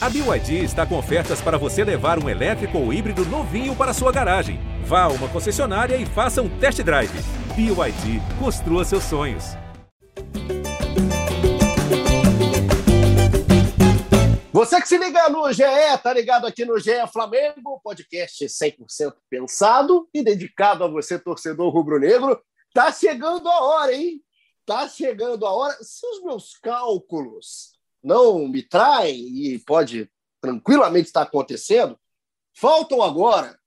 A BYD está com ofertas para você levar um elétrico ou híbrido novinho para sua garagem. Vá a uma concessionária e faça um test drive. BYD, construa seus sonhos. Você que se liga no GE, tá ligado aqui no GE Flamengo, podcast 100% pensado e dedicado a você, torcedor rubro-negro. Tá chegando a hora, hein? Tá chegando a hora. Se os meus cálculos não me traem, e pode tranquilamente estar acontecendo, faltam agora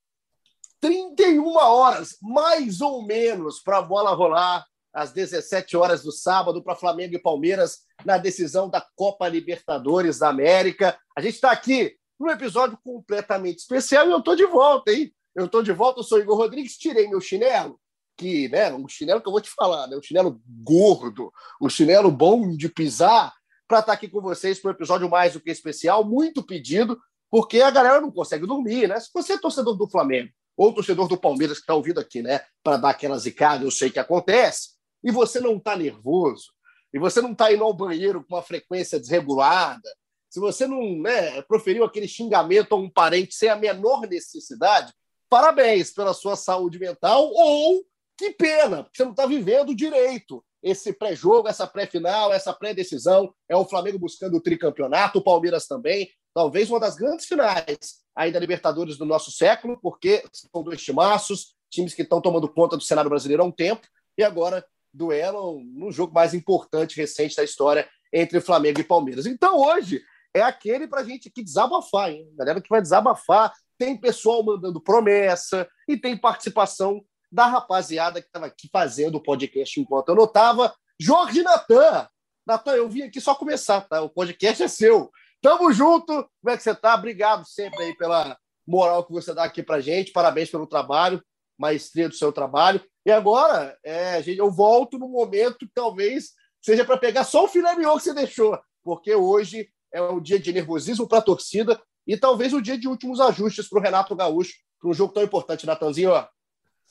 31 horas, mais ou menos, para a bola rolar às 17 horas do sábado para Flamengo e Palmeiras na decisão da Copa Libertadores da América. A gente está aqui num episódio completamente especial e eu estou de volta, hein? Eu estou de volta, eu sou Igor Rodrigues, tirei meu chinelo, que, né, um chinelo que eu vou te falar, né, um chinelo gordo, um chinelo bom de pisar, para estar tá aqui com vocês para um episódio mais do que especial, muito pedido, porque a galera não consegue dormir, né? Se você é torcedor do Flamengo ou torcedor do Palmeiras que está ouvindo aqui, né, para dar aquela zicada, eu sei que acontece, e você não está nervoso, e você não está indo ao banheiro com uma frequência desregulada, se você não né, proferiu aquele xingamento a um parente sem a menor necessidade, parabéns pela sua saúde mental, ou que pena, porque você não está vivendo direito esse pré-jogo, essa pré-final, essa pré-decisão. É o Flamengo buscando o tricampeonato, o Palmeiras também. Talvez uma das grandes finais ainda Libertadores do nosso século, porque são dois timaços, times que estão tomando conta do cenário brasileiro há um tempo, e agora duelam no jogo mais importante recente da história entre Flamengo e Palmeiras. Então hoje é aquele para a gente que desabafar, hein? Galera que vai desabafar. Tem pessoal mandando promessa e tem participação da rapaziada que estava aqui fazendo o podcast enquanto eu notava. Jorge Natan. Natan, eu vim aqui só começar, tá? O podcast é seu. Tamo junto. Como é que você tá? Obrigado sempre aí pela moral que você dá aqui pra gente. Parabéns pelo trabalho, maestria do seu trabalho. E agora, é, gente, eu volto no momento que talvez seja para pegar só o filé mignon que você deixou, porque hoje é um dia de nervosismo para a torcida e talvez o dia de últimos ajustes para o Renato Gaúcho, para um jogo tão importante, Natanzinho.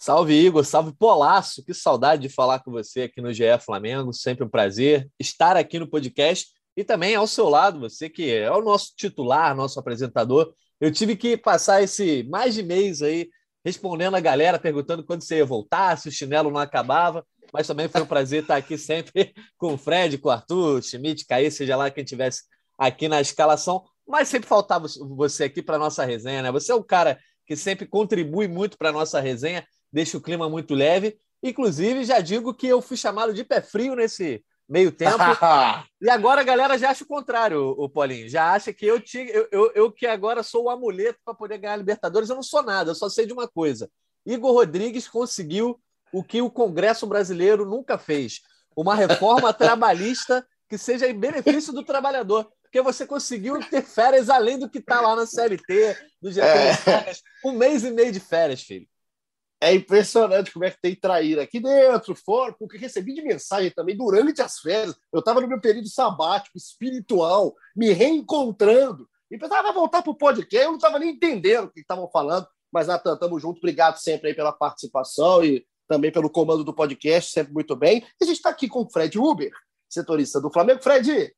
Salve, Igor. Salve, Polaço. Que saudade de falar com você aqui no GE Flamengo. Sempre um prazer estar aqui no podcast e também ao seu lado, você que é o nosso titular, nosso apresentador. Eu tive que passar esse mais de mês aí respondendo a galera, perguntando quando você ia voltar, se o chinelo não acabava. Mas também foi um prazer estar aqui sempre com o Fred, com o Arthur, Schmidt, Caí, seja lá quem tivesse aqui na escalação. Mas sempre faltava você aqui para nossa resenha, né? Você é o cara que sempre contribui muito para nossa resenha deixa o clima muito leve. Inclusive, já digo que eu fui chamado de pé frio nesse meio tempo. e agora a galera já acha o contrário, o Paulinho. Já acha que eu, tinha, eu, eu, eu que agora sou o amuleto para poder ganhar a Libertadores. Eu não sou nada, eu só sei de uma coisa. Igor Rodrigues conseguiu o que o Congresso brasileiro nunca fez: uma reforma trabalhista que seja em benefício do trabalhador. Porque você conseguiu ter férias além do que está lá na CLT, do Getúlio é. Um mês e meio de férias, filho. É impressionante como é que tem traíra aqui dentro, fora, porque recebi de mensagem também durante as férias. Eu estava no meu período sabático, espiritual, me reencontrando. E pensava voltar para o podcast, eu não estava nem entendendo o que estavam falando. Mas, Natan, estamos juntos. Obrigado sempre aí pela participação e também pelo comando do podcast, sempre muito bem. E a gente está aqui com o Fred Uber, setorista do Flamengo. Fred,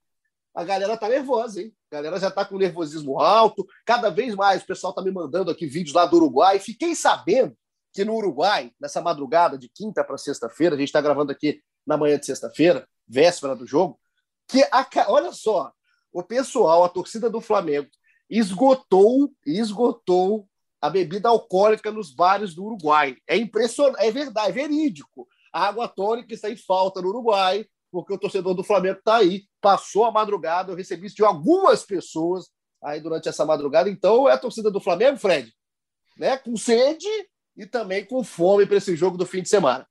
a galera tá nervosa, hein? A galera já está com nervosismo alto. Cada vez mais o pessoal está me mandando aqui vídeos lá do Uruguai. Fiquei sabendo que no Uruguai, nessa madrugada de quinta para sexta-feira, a gente está gravando aqui na manhã de sexta-feira, véspera do jogo, que a, olha só, o pessoal, a torcida do Flamengo, esgotou, esgotou a bebida alcoólica nos bares do Uruguai. É impressionante, é verdade, é verídico. A água tônica está em falta no Uruguai, porque o torcedor do Flamengo está aí. Passou a madrugada, eu recebi isso de algumas pessoas aí durante essa madrugada. Então, é a torcida do Flamengo, Fred, né, com sede e também com fome para esse jogo do fim de semana.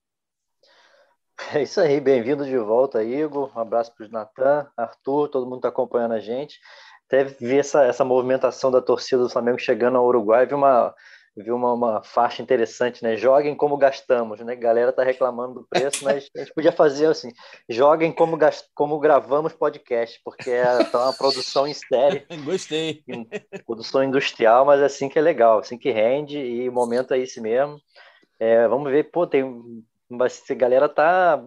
É isso aí, bem-vindo de volta, Igor. Um abraço para o Natan, Arthur, todo mundo está acompanhando a gente. Até vi essa, essa movimentação da torcida do Flamengo chegando ao Uruguai, vi uma, vi uma, uma faixa interessante, né? Joguem como gastamos, né? Galera tá reclamando do preço, mas a gente podia fazer assim: joguem como, gast... como gravamos podcast, porque é tá uma produção em série. Gostei. Produção industrial, mas é assim que é legal, assim que rende, e o momento é esse mesmo. É, vamos ver, pô, tem. A galera tá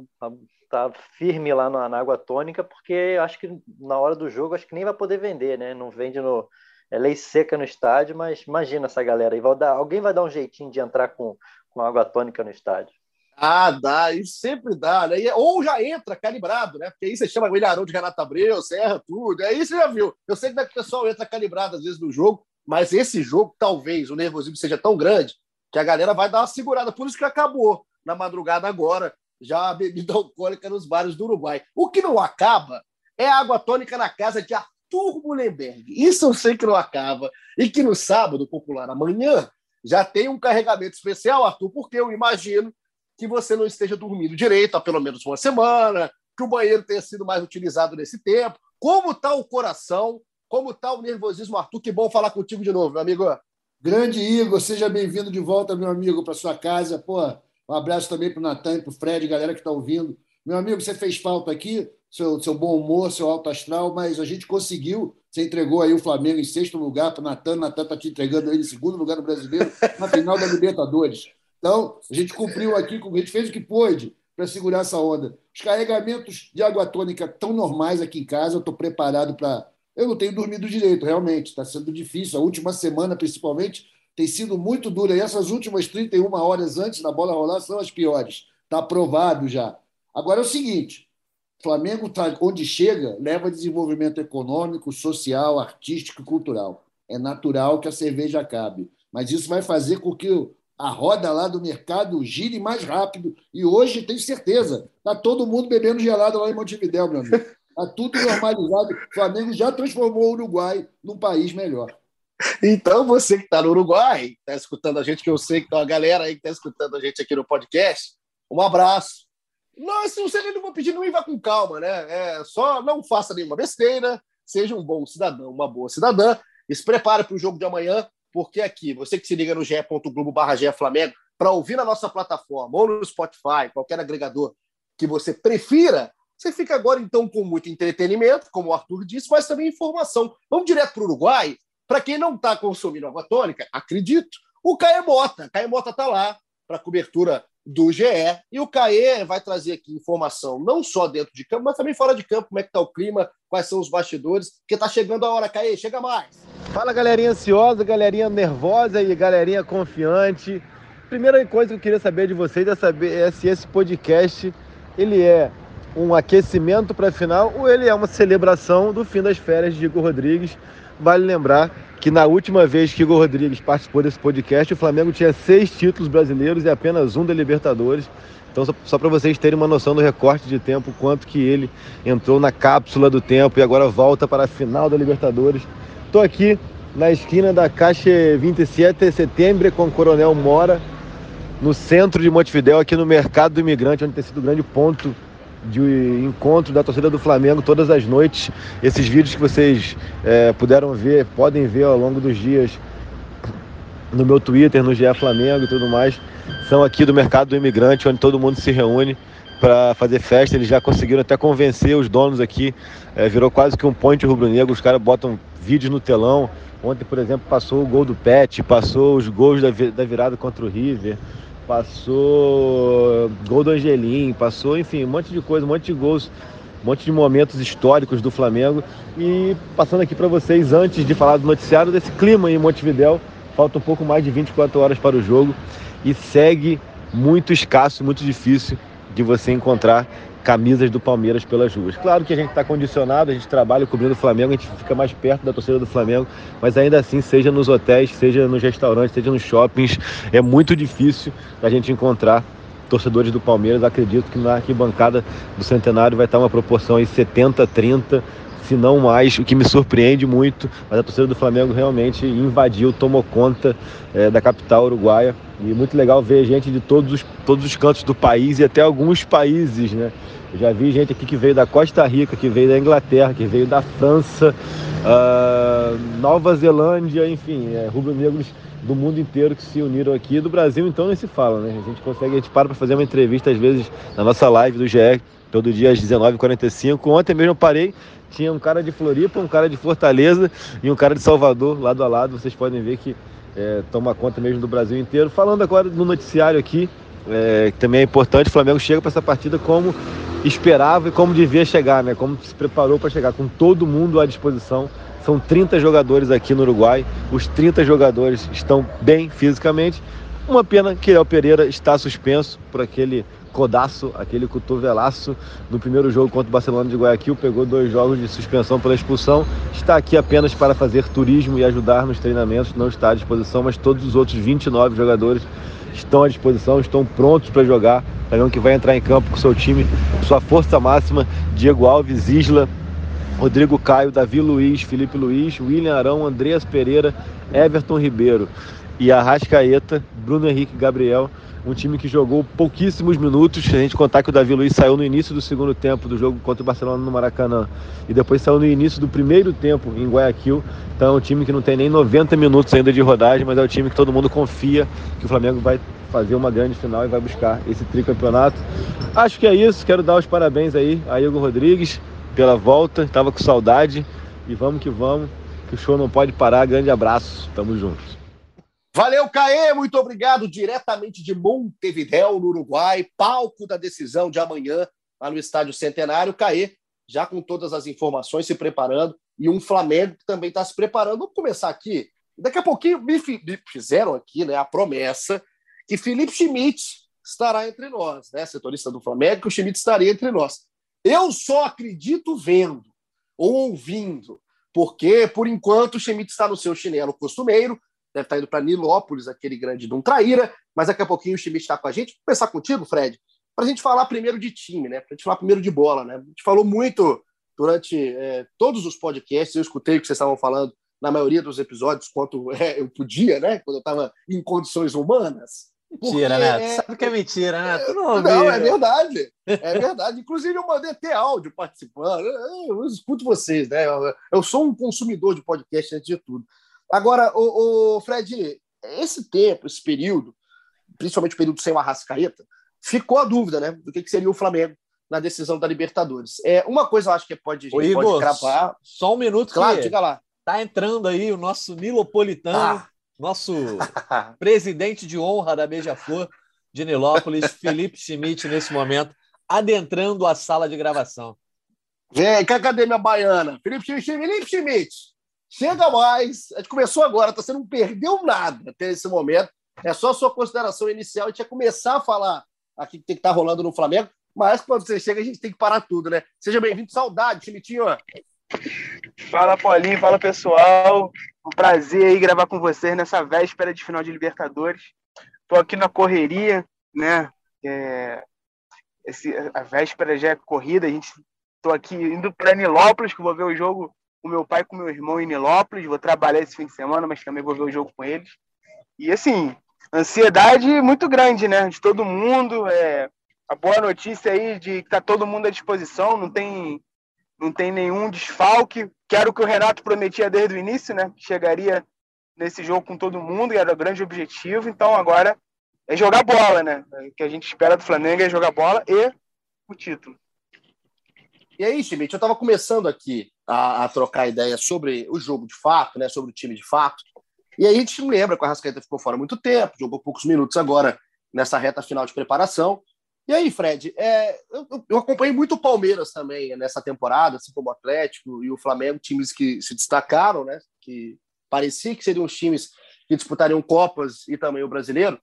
tá firme lá na, na, água tônica, porque acho que na hora do jogo acho que nem vai poder vender, né? Não vende no. É lei seca no estádio, mas imagina essa galera aí. Vai dar, alguém vai dar um jeitinho de entrar com, com água tônica no estádio. Ah, dá, e sempre dá, né? Ou já entra calibrado, né? Porque aí você chama o Ilharão de Renato Abreu, Serra, tudo. Aí você já viu. Eu sei que o pessoal entra calibrado às vezes no jogo, mas esse jogo, talvez, o nervosismo seja tão grande que a galera vai dar uma segurada. Por isso que acabou na madrugada agora, já a bebida alcoólica nos bares do Uruguai. O que não acaba é a água tônica na casa de Arthur Mullenberg. Isso eu sei que não acaba. E que no sábado popular, amanhã, já tem um carregamento especial, Arthur, porque eu imagino que você não esteja dormindo direito há pelo menos uma semana, que o banheiro tenha sido mais utilizado nesse tempo. Como está o coração? Como está o nervosismo, Arthur? Que bom falar contigo de novo, meu amigo. Grande Igor, seja bem-vindo de volta, meu amigo, para sua casa. Pô, um abraço também para o Natan e para o Fred, galera que está ouvindo. Meu amigo, você fez falta aqui, seu, seu bom humor, seu alto astral, mas a gente conseguiu. Você entregou aí o Flamengo em sexto lugar para o Natan, Natan está te entregando ele em segundo lugar no brasileiro, na final da Libertadores. Então, a gente cumpriu aqui, a gente fez o que pôde para segurar essa onda. Os carregamentos de água tônica tão normais aqui em casa, eu estou preparado para. Eu não tenho dormido direito, realmente, está sendo difícil. A última semana, principalmente, tem sido muito dura. E essas últimas 31 horas antes da bola rolar são as piores. Está aprovado já. Agora é o seguinte: Flamengo, tá, onde chega, leva desenvolvimento econômico, social, artístico e cultural. É natural que a cerveja acabe. Mas isso vai fazer com que a roda lá do mercado gire mais rápido. E hoje, tenho certeza, está todo mundo bebendo gelado lá em Montevidéu, meu amigo. Está tudo normalizado. O Flamengo já transformou o Uruguai num país melhor. Então, você que está no Uruguai, está escutando a gente, que eu sei que tem uma galera aí que está escutando a gente aqui no podcast, um abraço. Não, se você não vou pedir, não vá com calma, né? É, só não faça nenhuma besteira, seja um bom cidadão, uma boa cidadã, e se prepare para o jogo de amanhã, porque aqui, você que se liga no ge.globo barra Flamengo, para ouvir na nossa plataforma ou no Spotify, qualquer agregador que você prefira, você fica agora então com muito entretenimento, como o Arthur disse, mas também informação. Vamos direto para o Uruguai. Para quem não está consumindo água tônica, acredito, o Caê Mota. Caê Mota está lá para cobertura do GE. E o Caê vai trazer aqui informação não só dentro de campo, mas também fora de campo, como é que está o clima, quais são os bastidores, porque está chegando a hora, Caê, chega mais. Fala galerinha ansiosa, galerinha nervosa e galerinha confiante. Primeira coisa que eu queria saber de vocês é saber é se esse podcast ele é um aquecimento para a final ou ele é uma celebração do fim das férias de Igor Rodrigues. Vale lembrar que na última vez que Igor Rodrigues participou desse podcast, o Flamengo tinha seis títulos brasileiros e apenas um da Libertadores. Então, só, para vocês terem uma noção do recorte de tempo, quanto que ele entrou na cápsula do tempo e agora volta para a final da Libertadores. Estou aqui na esquina da Caixa 27 de setembro com o Coronel Mora, no centro de Montevidéu, aqui no Mercado do Imigrante, onde tem sido o grande ponto de encontro da torcida do Flamengo todas as noites. Esses vídeos que vocês é, puderam ver, podem ver ao longo dos dias no meu Twitter, no GE Flamengo e tudo mais, são aqui do Mercado do Imigrante, onde todo mundo se reúne para fazer festa. Eles já conseguiram até convencer os donos aqui. É, virou quase que um point rubro-negro. Os caras botam vídeos no telão. Ontem, por exemplo, passou o gol do Pet, passou os gols da, da virada contra o River, passou gol do Angelim, passou, enfim, um monte de coisa, um monte de gols, um monte de momentos históricos do Flamengo. E passando aqui para vocês, antes de falar do noticiário, desse clima em Montevidéu. Falta um pouco mais de 24 horas para o jogo e segue muito escasso, muito difícil de você encontrar camisas do Palmeiras pelas ruas. Claro que a gente está condicionado, a gente trabalha cobrindo o Flamengo, a gente fica mais perto da torcida do Flamengo, mas ainda assim, seja nos hotéis, seja nos restaurantes, seja nos shoppings, é muito difícil a gente encontrar torcedores do Palmeiras. Acredito que na arquibancada do Centenário vai estar uma proporção aí 70-30, se não mais, o que me surpreende muito, mas a torcida do Flamengo realmente invadiu, tomou conta é, da capital uruguaia. E muito legal ver gente de todos os, todos os cantos do país e até alguns países, né? Já vi gente aqui que veio da Costa Rica, que veio da Inglaterra, que veio da França, uh, Nova Zelândia, enfim, é, rubro-negros do mundo inteiro que se uniram aqui. Do Brasil, então, nem se fala, né? A gente consegue, a gente para para fazer uma entrevista, às vezes, na nossa live do GE, todo dia às 19h45. Ontem mesmo eu parei, tinha um cara de Floripa, um cara de Fortaleza e um cara de Salvador, lado a lado. Vocês podem ver que é, toma conta mesmo do Brasil inteiro. Falando agora no noticiário aqui, é, também é importante, o Flamengo chega para essa partida como esperava e como devia chegar, né? Como se preparou para chegar com todo mundo à disposição. São 30 jogadores aqui no Uruguai. Os 30 jogadores estão bem fisicamente. Uma pena que Léo Pereira está suspenso por aquele codaço, aquele cotovelaço no primeiro jogo contra o Barcelona de Guayaquil, pegou dois jogos de suspensão pela expulsão, está aqui apenas para fazer turismo e ajudar nos treinamentos, não está à disposição, mas todos os outros 29 jogadores estão à disposição, estão prontos para jogar. Dragão que vai entrar em campo com seu time, sua força máxima, Diego Alves, Isla, Rodrigo Caio, Davi Luiz, Felipe Luiz, William Arão, Andreas Pereira, Everton Ribeiro e Arrascaeta, Bruno Henrique Gabriel um time que jogou pouquíssimos minutos. Se a gente contar que o Davi Luiz saiu no início do segundo tempo do jogo contra o Barcelona no Maracanã e depois saiu no início do primeiro tempo em Guayaquil. Então é um time que não tem nem 90 minutos ainda de rodagem, mas é um time que todo mundo confia que o Flamengo vai fazer uma grande final e vai buscar esse tricampeonato. Acho que é isso. Quero dar os parabéns aí a Igor Rodrigues pela volta. Estava com saudade e vamos que vamos. Que o show não pode parar. Grande abraço. Tamo juntos. Valeu, Caê, muito obrigado. Diretamente de Montevidéu, no Uruguai, palco da decisão de amanhã, lá no Estádio Centenário. Caê, já com todas as informações, se preparando, e um Flamengo que também está se preparando. Vamos começar aqui. Daqui a pouquinho me fizeram aqui né, a promessa que Felipe Schmidt estará entre nós, né? Setorista do Flamengo, que o Schmidt estaria entre nós. Eu só acredito vendo ou ouvindo, porque, por enquanto, o Schmidt está no seu chinelo costumeiro, deve estar indo para Nilópolis, aquele grande de um traíra, mas daqui a pouquinho o Schmidt está com a gente. Vou começar contigo, Fred, para a gente falar primeiro de time, né? Para a gente falar primeiro de bola, né? A gente falou muito durante é, todos os podcasts, eu escutei o que vocês estavam falando na maioria dos episódios, quanto é, eu podia, né? Quando eu estava em condições humanas. Mentira, né? É... Sabe que é mentira, né? Não, não, é verdade. É verdade. Inclusive, eu mandei até áudio participando. Eu, eu escuto vocês, né? Eu, eu, sou um consumidor de podcast antes de tudo. Agora, o, o Fred, esse tempo, esse período, principalmente o período sem o Arrascaeta, ficou a dúvida, né? Do que, que seria o Flamengo na decisão da Libertadores. É, uma coisa eu acho que pode, Ô, Igor, pode cravar. Só um minuto, claro, diga lá. Tá entrando aí o nosso Nilopolitano, ah. nosso presidente de honra da Beija-Flor de Nilópolis, Felipe Schmidt, nesse momento, adentrando a sala de gravação. Vem, cadê minha baiana? Felipe Schmidt, Felipe Schmidt. Chega mais. A gente começou agora, tá? você não perdeu nada até esse momento. É só a sua consideração inicial. A gente ia começar a falar aqui que tem que estar tá rolando no Flamengo, mas quando você chega, a gente tem que parar tudo, né? Seja bem-vindo, saudade, Chimitinho. Fala, Paulinho, fala pessoal. Um prazer aí gravar com vocês nessa véspera de final de Libertadores. Tô aqui na correria, né? É... Esse, a véspera já é corrida, a gente tô aqui indo para Nilópolis, que vou ver o jogo com meu pai com meu irmão em Nilópolis. Vou trabalhar esse fim de semana, mas também vou ver o jogo com eles. E assim, ansiedade muito grande, né? De todo mundo. É, a boa notícia aí de que tá todo mundo à disposição, não tem, não tem nenhum desfalque. Quero que o Renato prometia desde o início, né? Chegaria nesse jogo com todo mundo, e era o grande objetivo. Então agora é jogar bola, né? O que a gente espera do Flamengo é jogar bola e o título. E aí, Schmidt, eu estava começando aqui a, a, trocar ideia sobre o jogo de fato, né, sobre o time de fato. E aí a gente lembra que o Arrascaeta ficou fora muito tempo, jogou poucos minutos agora nessa reta final de preparação. E aí, Fred, é, eu, eu, acompanhei muito o Palmeiras também nessa temporada, assim como o Atlético e o Flamengo, times que se destacaram, né, que parecia que seriam os times que disputariam Copas e também o Brasileiro,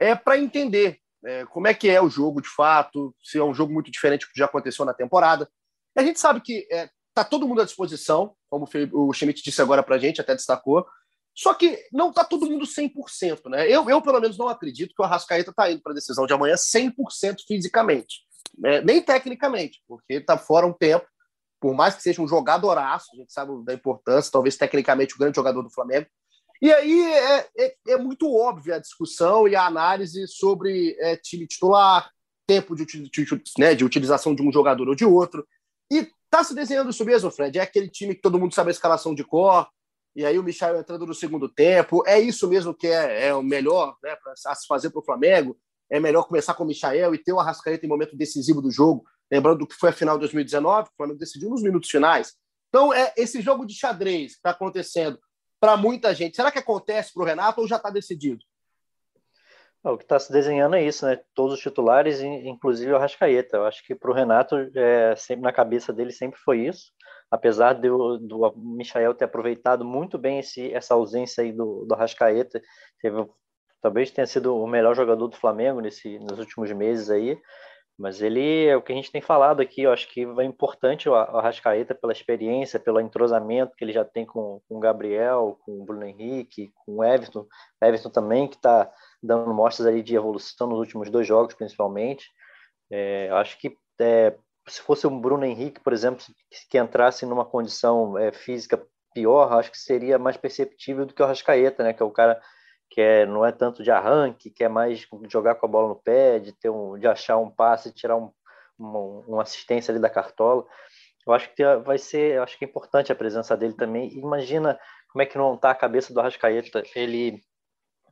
é para entender é, como é que é o jogo de fato, se é um jogo muito diferente do que já aconteceu na temporada. A gente sabe que é, tá todo mundo à disposição, como o Schmidt disse agora para a gente, até destacou, só que não está todo mundo 100%. Né? Eu, eu, pelo menos, não acredito que o Arrascaeta está indo para a decisão de amanhã 100% fisicamente, né? nem tecnicamente, porque está fora um tempo, por mais que seja um jogadoraço, a gente sabe da importância, talvez tecnicamente o grande jogador do Flamengo. E aí é, é, é muito óbvia a discussão e a análise sobre é, time titular, tempo de, de, de, né, de utilização de um jogador ou de outro. E tá se desenhando isso mesmo, Fred? É aquele time que todo mundo sabe a escalação de cor, e aí o Michel entrando no segundo tempo. É isso mesmo que é, é o melhor né, para se fazer para o Flamengo? É melhor começar com o Michael e ter o Arrascaeta em momento decisivo do jogo, lembrando do que foi a final de 2019, o Flamengo decidiu nos minutos finais. Então, é esse jogo de xadrez que está acontecendo para muita gente. Será que acontece para o Renato ou já está decidido? O que está se desenhando é isso, né? Todos os titulares, inclusive o Arrascaeta. Eu acho que para o Renato, é, sempre na cabeça dele sempre foi isso. Apesar do, do Michael ter aproveitado muito bem esse, essa ausência aí do, do Arrascaeta, teve, talvez tenha sido o melhor jogador do Flamengo nesse, nos últimos meses aí. Mas ele é o que a gente tem falado aqui. Eu acho que é importante o Arrascaeta pela experiência, pelo entrosamento que ele já tem com, com o Gabriel, com o Bruno Henrique, com o Everton. Everton também, que está dando mostras ali de evolução nos últimos dois jogos, principalmente. É, acho que é, se fosse o Bruno Henrique, por exemplo, que entrasse numa condição é, física pior, acho que seria mais perceptível do que o Arrascaeta, né? Que é o cara que é, não é tanto de arranque, que é mais jogar com a bola no pé, de ter um, de achar um passe, tirar um, uma, uma assistência ali da cartola. Eu acho que vai ser, acho que é importante a presença dele também. Imagina como é que não está a cabeça do Arrascaeta. Ele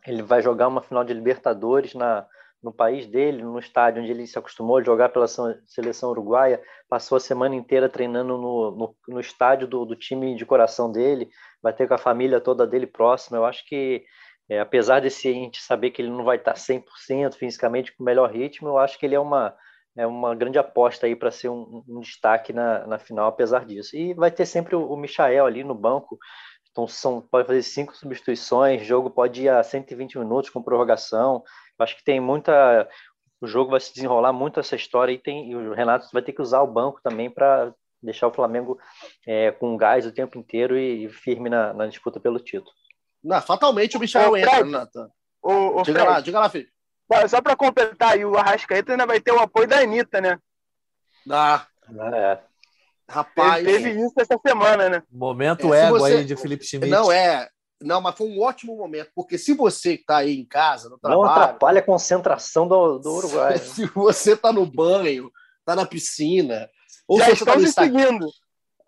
ele vai jogar uma final de Libertadores na, no país dele, no estádio onde ele se acostumou a jogar pela seleção uruguaia, passou a semana inteira treinando no, no, no estádio do, do, time de coração dele, vai ter com a família toda dele próxima. Eu acho que, é, apesar desse a gente saber que ele não vai estar 100% fisicamente com o melhor ritmo, eu acho que ele é uma, é uma grande aposta aí para ser um, um, destaque na, na final, apesar disso. E vai ter sempre o, o Michael ali no banco, então, são, pode fazer cinco substituições, o jogo pode ir a 120 minutos com prorrogação. Eu acho que tem muita. O jogo vai se desenrolar muito essa história e, tem, e o Renato vai ter que usar o banco também para deixar o Flamengo é, com gás o tempo inteiro e, firme na, na, disputa pelo título. Não, fatalmente o Michel entra, Nathan. O, o diga Fred, lá, diga lá, Felipe. Só para completar aí, o Arrascaeta ainda vai ter o apoio da Anitta, né? Dá. É. Rapaz. Teve isso essa semana, né? Momento é, ego você... aí de Felipe Schmidt. Não, é. Não, mas foi um ótimo momento, porque se você está aí em casa, no trabalho. Não atrapalha a concentração do, do Uruguai. se você está no banho, está na piscina, ou Já se você está no seguindo.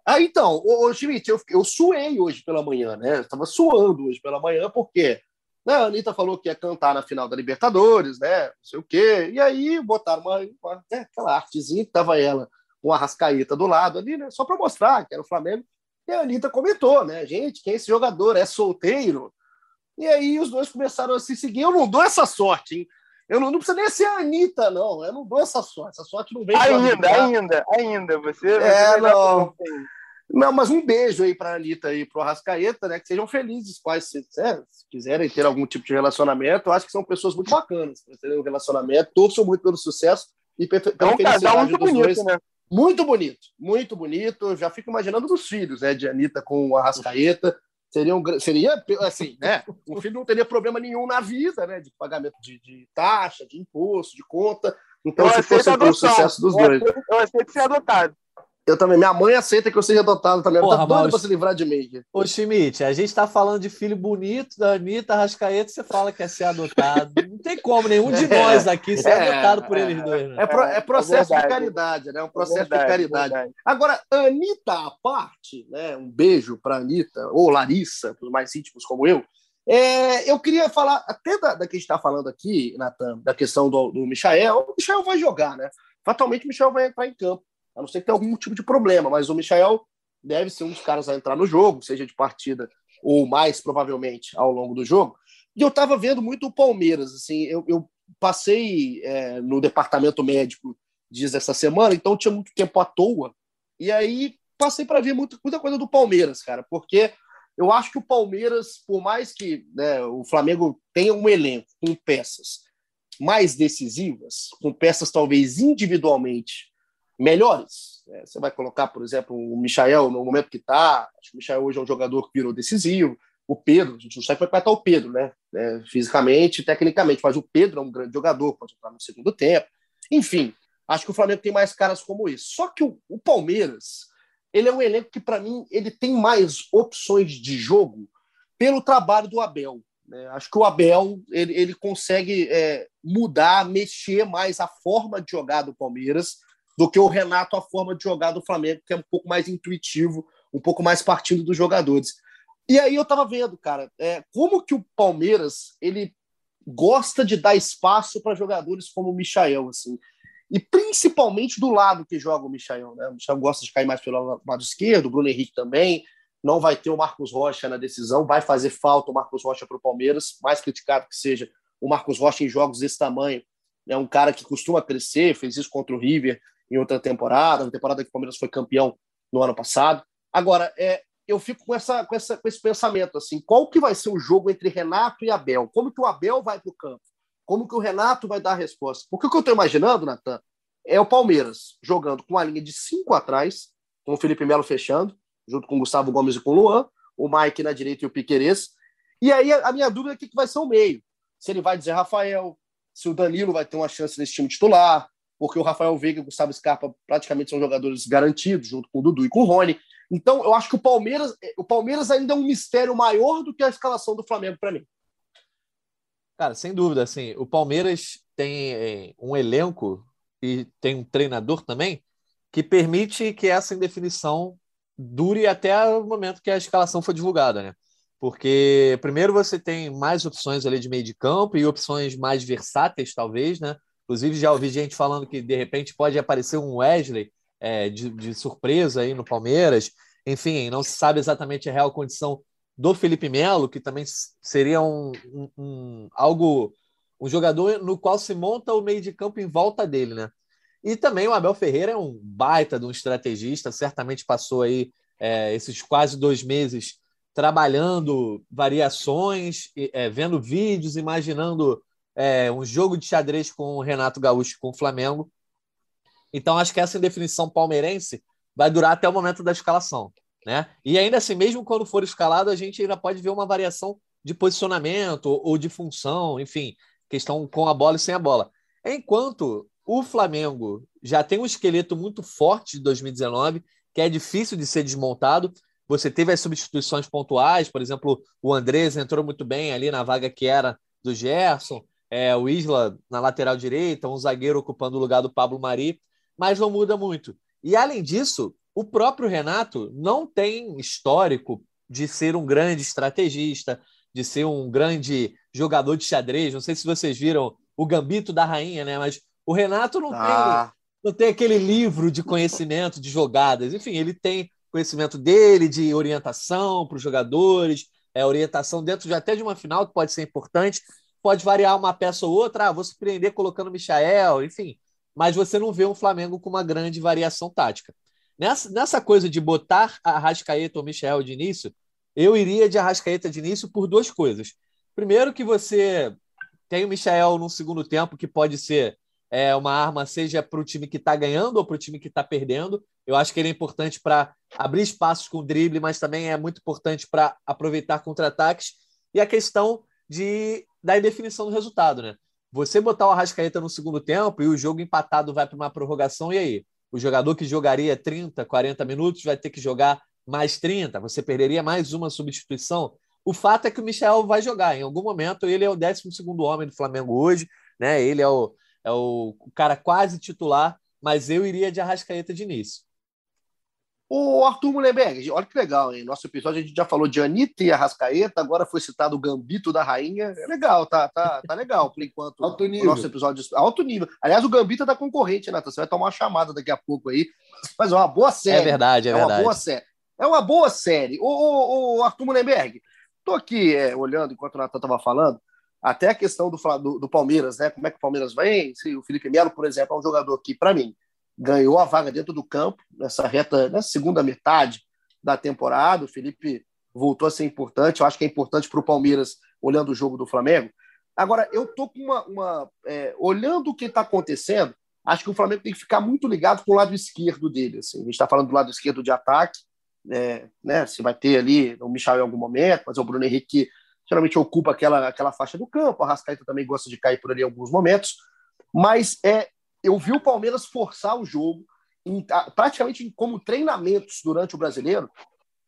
Ah, então, ô, ô Schmidt, eu, eu suei hoje pela manhã, né? Estava suando hoje pela manhã, porque né, a Anitta falou que ia cantar na final da Libertadores, né? Não sei o quê. E aí botaram uma, uma né, aquela artezinha que tava ela com a Rascaíta do lado ali, né? Só para mostrar que era o Flamengo. E a Anitta comentou, né? Gente, quem é esse jogador? É solteiro? E aí os dois começaram a se seguir. Eu não dou essa sorte, hein? Eu não, não precisa nem ser a Anitta, não. Eu não dou essa sorte. Essa sorte não vem Ainda, ainda, ainda. Você, é, você não. Não, mas um beijo aí para a Anitta e para o Arrascaeta, né? Que sejam felizes, quais se, é, se, quiserem ter algum tipo de relacionamento. Eu acho que são pessoas muito bacanas para terem um relacionamento. Torço muito pelo sucesso e pela é um felicidade dos bonito, dois. Né? Muito bonito, muito bonito. Eu já fico imaginando dos filhos, né? De Anitta com o Arrascaeta. Seria, um, seria assim, né? Um filho não teria problema nenhum na vida, né? De pagamento de, de taxa, de imposto, de conta. Então, eu se fosse pelo sucesso dos dois. Eu aceito ser adotado. Eu também. Minha mãe aceita que eu seja adotado também. Ela tá doida pra se livrar de mim. Ô, Schmidt, a gente tá falando de filho bonito da Anitta Rascaeta, você fala que é ser adotado. Não tem como nenhum de é. nós aqui ser é, adotado por é, eles dois. Né? É, pro, é, processo de caridade, né? Um processo verdade, de caridade. Agora, Anitta à parte, né? Um beijo pra Anitta, ou Larissa, para os mais íntimos como eu. É, eu queria falar até da, da que a gente está falando aqui, Natan, da questão do, do Michael. O Michael vai jogar, né? Fatalmente o Michael vai entrar em campo a não ser que tenha algum tipo de problema, mas o Michael deve ser um dos caras a entrar no jogo, seja de partida ou mais provavelmente ao longo do jogo. E eu estava vendo muito o Palmeiras, assim, eu, eu passei é, no departamento médico dias essa semana, então tinha muito tempo à toa, e aí passei para ver muita coisa do Palmeiras, cara, porque eu acho que o Palmeiras, por mais que né, o Flamengo tenha um elenco com peças mais decisivas, com peças talvez individualmente melhores. É, você vai colocar, por exemplo, o Michael no momento que está. Acho que o Michael hoje é um jogador que virou decisivo. O Pedro, a gente não sabe como estar o Pedro, né? É, fisicamente, tecnicamente, mas o Pedro é um grande jogador, pode entrar no segundo tempo. Enfim, acho que o Flamengo tem mais caras como esse. Só que o, o Palmeiras, ele é um elenco que, para mim, ele tem mais opções de jogo pelo trabalho do Abel. Né? Acho que o Abel ele, ele consegue é, mudar, mexer mais a forma de jogar do Palmeiras do que o Renato a forma de jogar do Flamengo, que é um pouco mais intuitivo, um pouco mais partindo dos jogadores. E aí eu estava vendo, cara, é, como que o Palmeiras ele gosta de dar espaço para jogadores como o Michael, assim. E principalmente do lado que joga o Michael, né? O Michael gosta de cair mais pelo lado esquerdo, o Bruno Henrique também. Não vai ter o Marcos Rocha na decisão, vai fazer falta o Marcos Rocha para o Palmeiras, mais criticado que seja, o Marcos Rocha em jogos desse tamanho. É um cara que costuma crescer, fez isso contra o River em outra temporada, na temporada que o Palmeiras foi campeão no ano passado. Agora, é, eu fico com, essa, com, essa, com esse pensamento assim: qual que vai ser o jogo entre Renato e Abel? Como que o Abel vai para o campo? Como que o Renato vai dar a resposta? Porque o que eu estou imaginando, Natan, é o Palmeiras jogando com a linha de cinco atrás, com o Felipe Melo fechando, junto com o Gustavo Gomes e com o Luan, o Mike na direita e o Piqueires. E aí a minha dúvida é o que vai ser o meio. Se ele vai dizer Rafael, se o Danilo vai ter uma chance nesse time titular, porque o Rafael Veiga e o Gustavo Scarpa praticamente são jogadores garantidos, junto com o Dudu e com o Rony. Então, eu acho que o Palmeiras, o Palmeiras ainda é um mistério maior do que a escalação do Flamengo para mim. Cara, sem dúvida, assim, o Palmeiras tem eh, um elenco e tem um treinador também que permite que essa indefinição dure até o momento que a escalação for divulgada, né? Porque primeiro você tem mais opções ali de meio de campo e opções mais versáteis, talvez, né? Inclusive já ouvi gente falando que de repente pode aparecer um Wesley é, de, de, surpresa aí no Palmeiras. Enfim, não se sabe exatamente a real condição do Felipe Melo, que também seria um, um, um algo um jogador no qual se monta o meio de campo em volta dele, né? E também o Abel Ferreira é um baita de um estrategista, certamente passou aí é, esses quase dois meses trabalhando variações, é, vendo vídeos, imaginando é, um jogo de xadrez com o Renato Gaúcho com o Flamengo. Então, acho que essa indefinição palmeirense vai durar até o momento da escalação. Né? E ainda assim, mesmo quando for escalado, a gente ainda pode ver uma variação de posicionamento ou de função, enfim, questão com a bola e sem a bola. Enquanto o Flamengo já tem um esqueleto muito forte de 2019, que é difícil de ser desmontado. Você teve as substituições pontuais, por exemplo, o Andrés entrou muito bem ali na vaga que era do Gerson, é, o Isla na lateral direita, um zagueiro ocupando o lugar do Pablo Mari, mas não muda muito. E além disso, o próprio Renato não tem histórico de ser um grande estrategista, de ser um grande jogador de xadrez. Não sei se vocês viram o Gambito da Rainha, né? Mas o Renato não ah. tem não tem aquele livro de conhecimento de jogadas. Enfim, ele tem conhecimento dele de orientação para os jogadores, é, orientação dentro de até de uma final que pode ser importante. Pode variar uma peça ou outra, ah, vou surpreender colocando o Michael, enfim. Mas você não vê um Flamengo com uma grande variação tática. Nessa, nessa coisa de botar a Arrascaeta ou Michel de início, eu iria de Arrascaeta de início por duas coisas. Primeiro, que você tem o Michel no segundo tempo, que pode ser é, uma arma, seja para o time que está ganhando ou para o time que está perdendo. Eu acho que ele é importante para abrir espaços com drible, mas também é muito importante para aproveitar contra-ataques. E a questão de, da indefinição do resultado, né? Você botar o Arrascaeta no segundo tempo e o jogo empatado vai para uma prorrogação, e aí? O jogador que jogaria 30, 40 minutos vai ter que jogar mais 30, você perderia mais uma substituição. O fato é que o Michel vai jogar. Em algum momento, ele é o 12 homem do Flamengo hoje, né? Ele é o, é o cara quase titular, mas eu iria de Arrascaeta de início. O Arthur Mullenberg, olha que legal, hein? Nosso episódio a gente já falou de Anitta e Arrascaeta, agora foi citado o Gambito da Rainha. É legal, tá, tá, tá legal por enquanto. alto nível. O nosso episódio alto nível. Aliás, o Gambito é da concorrente, Nata. Você vai tomar uma chamada daqui a pouco aí. Mas é uma boa série. É verdade, é, é verdade. uma boa série. É uma boa série. O, o, o Arthur Mullenberg, tô aqui é, olhando enquanto o Natan estava falando, até a questão do, do, do, Palmeiras, né? Como é que o Palmeiras vem? Se o Felipe Melo, por exemplo, é um jogador que, para mim, ganhou a vaga dentro do campo nessa reta, nessa segunda metade da temporada. O Felipe voltou a ser importante. Eu acho que é importante para o Palmeiras, olhando o jogo do Flamengo. Agora, eu tô com uma. uma é, olhando o que está acontecendo, acho que o Flamengo tem que ficar muito ligado com o lado esquerdo dele. Assim. A gente está falando do lado esquerdo de ataque, é, né? Se vai ter ali o Michel em algum momento, mas é o Bruno Henrique que geralmente ocupa aquela, aquela faixa do campo. A Rascaeta também gosta de cair por ali em alguns momentos. Mas é, eu vi o Palmeiras forçar o jogo, em, praticamente como treinamentos durante o brasileiro,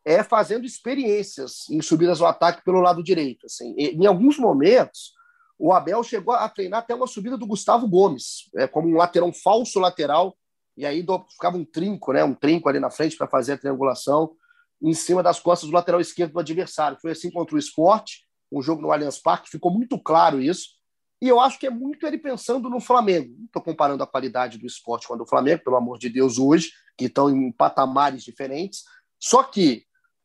é fazendo experiências em subidas ao ataque pelo lado direito. Assim. Em alguns momentos, o Abel chegou a treinar até uma subida do Gustavo Gomes, é, como um lateral, um falso lateral, e aí do, ficava um trinco, né, um trinco ali na frente para fazer a triangulação em cima das costas do lateral esquerdo do adversário. Foi assim contra o esporte, um jogo no Allianz Parque, ficou muito claro isso. E eu acho que é muito ele pensando no Flamengo. Não estou comparando a qualidade do esporte com a do Flamengo, pelo amor de Deus, hoje, que estão em patamares diferentes. Só que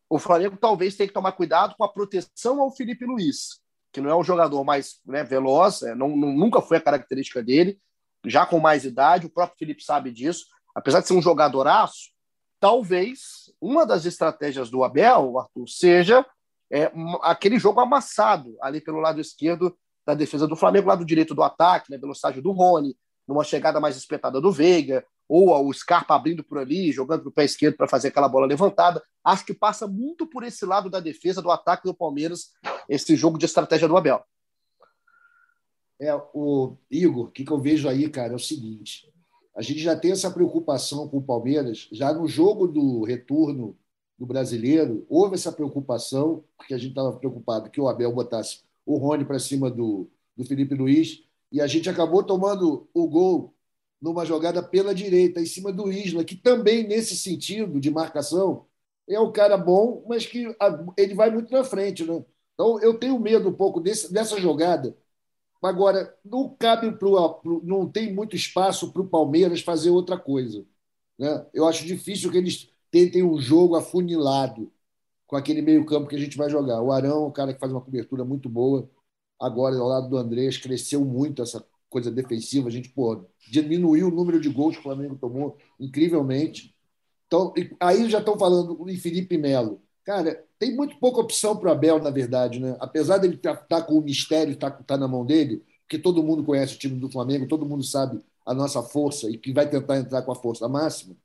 o Flamengo talvez tenha que tomar cuidado com a proteção ao Felipe Luiz, que não é um jogador mais né, veloz, é, não, não, nunca foi a característica dele, já com mais idade, o próprio Felipe sabe disso. Apesar de ser um jogadoraço, talvez uma das estratégias do Abel, Arthur, seja é, aquele jogo amassado ali pelo lado esquerdo da defesa do Flamengo, lado direito do ataque, né, velocidade do Rony, numa chegada mais espetada do Veiga, ou o Scarpa abrindo por ali, jogando para o pé esquerdo para fazer aquela bola levantada. Acho que passa muito por esse lado da defesa, do ataque do Palmeiras, esse jogo de estratégia do Abel. É, o Igor, o que, que eu vejo aí, cara, é o seguinte: a gente já tem essa preocupação com o Palmeiras, já no jogo do retorno do brasileiro, houve essa preocupação, porque a gente estava preocupado que o Abel botasse o Rony para cima do, do Felipe Luiz, e a gente acabou tomando o gol numa jogada pela direita, em cima do Isla, que também, nesse sentido de marcação, é um cara bom, mas que ele vai muito na frente. Né? Então, eu tenho medo um pouco desse, dessa jogada. Agora, não cabe pro, não tem muito espaço para o Palmeiras fazer outra coisa. Né? Eu acho difícil que eles tentem um jogo afunilado com aquele meio-campo que a gente vai jogar. O Arão é um cara que faz uma cobertura muito boa. Agora, ao lado do Andrés, cresceu muito essa coisa defensiva. A gente pô, diminuiu o número de gols que o Flamengo tomou incrivelmente. Então, aí já estão falando em Felipe Melo. Cara, tem muito pouca opção para o Abel, na verdade. Né? Apesar dele estar tá, tá com o mistério, estar tá, tá na mão dele, porque todo mundo conhece o time do Flamengo, todo mundo sabe a nossa força e que vai tentar entrar com a força máxima.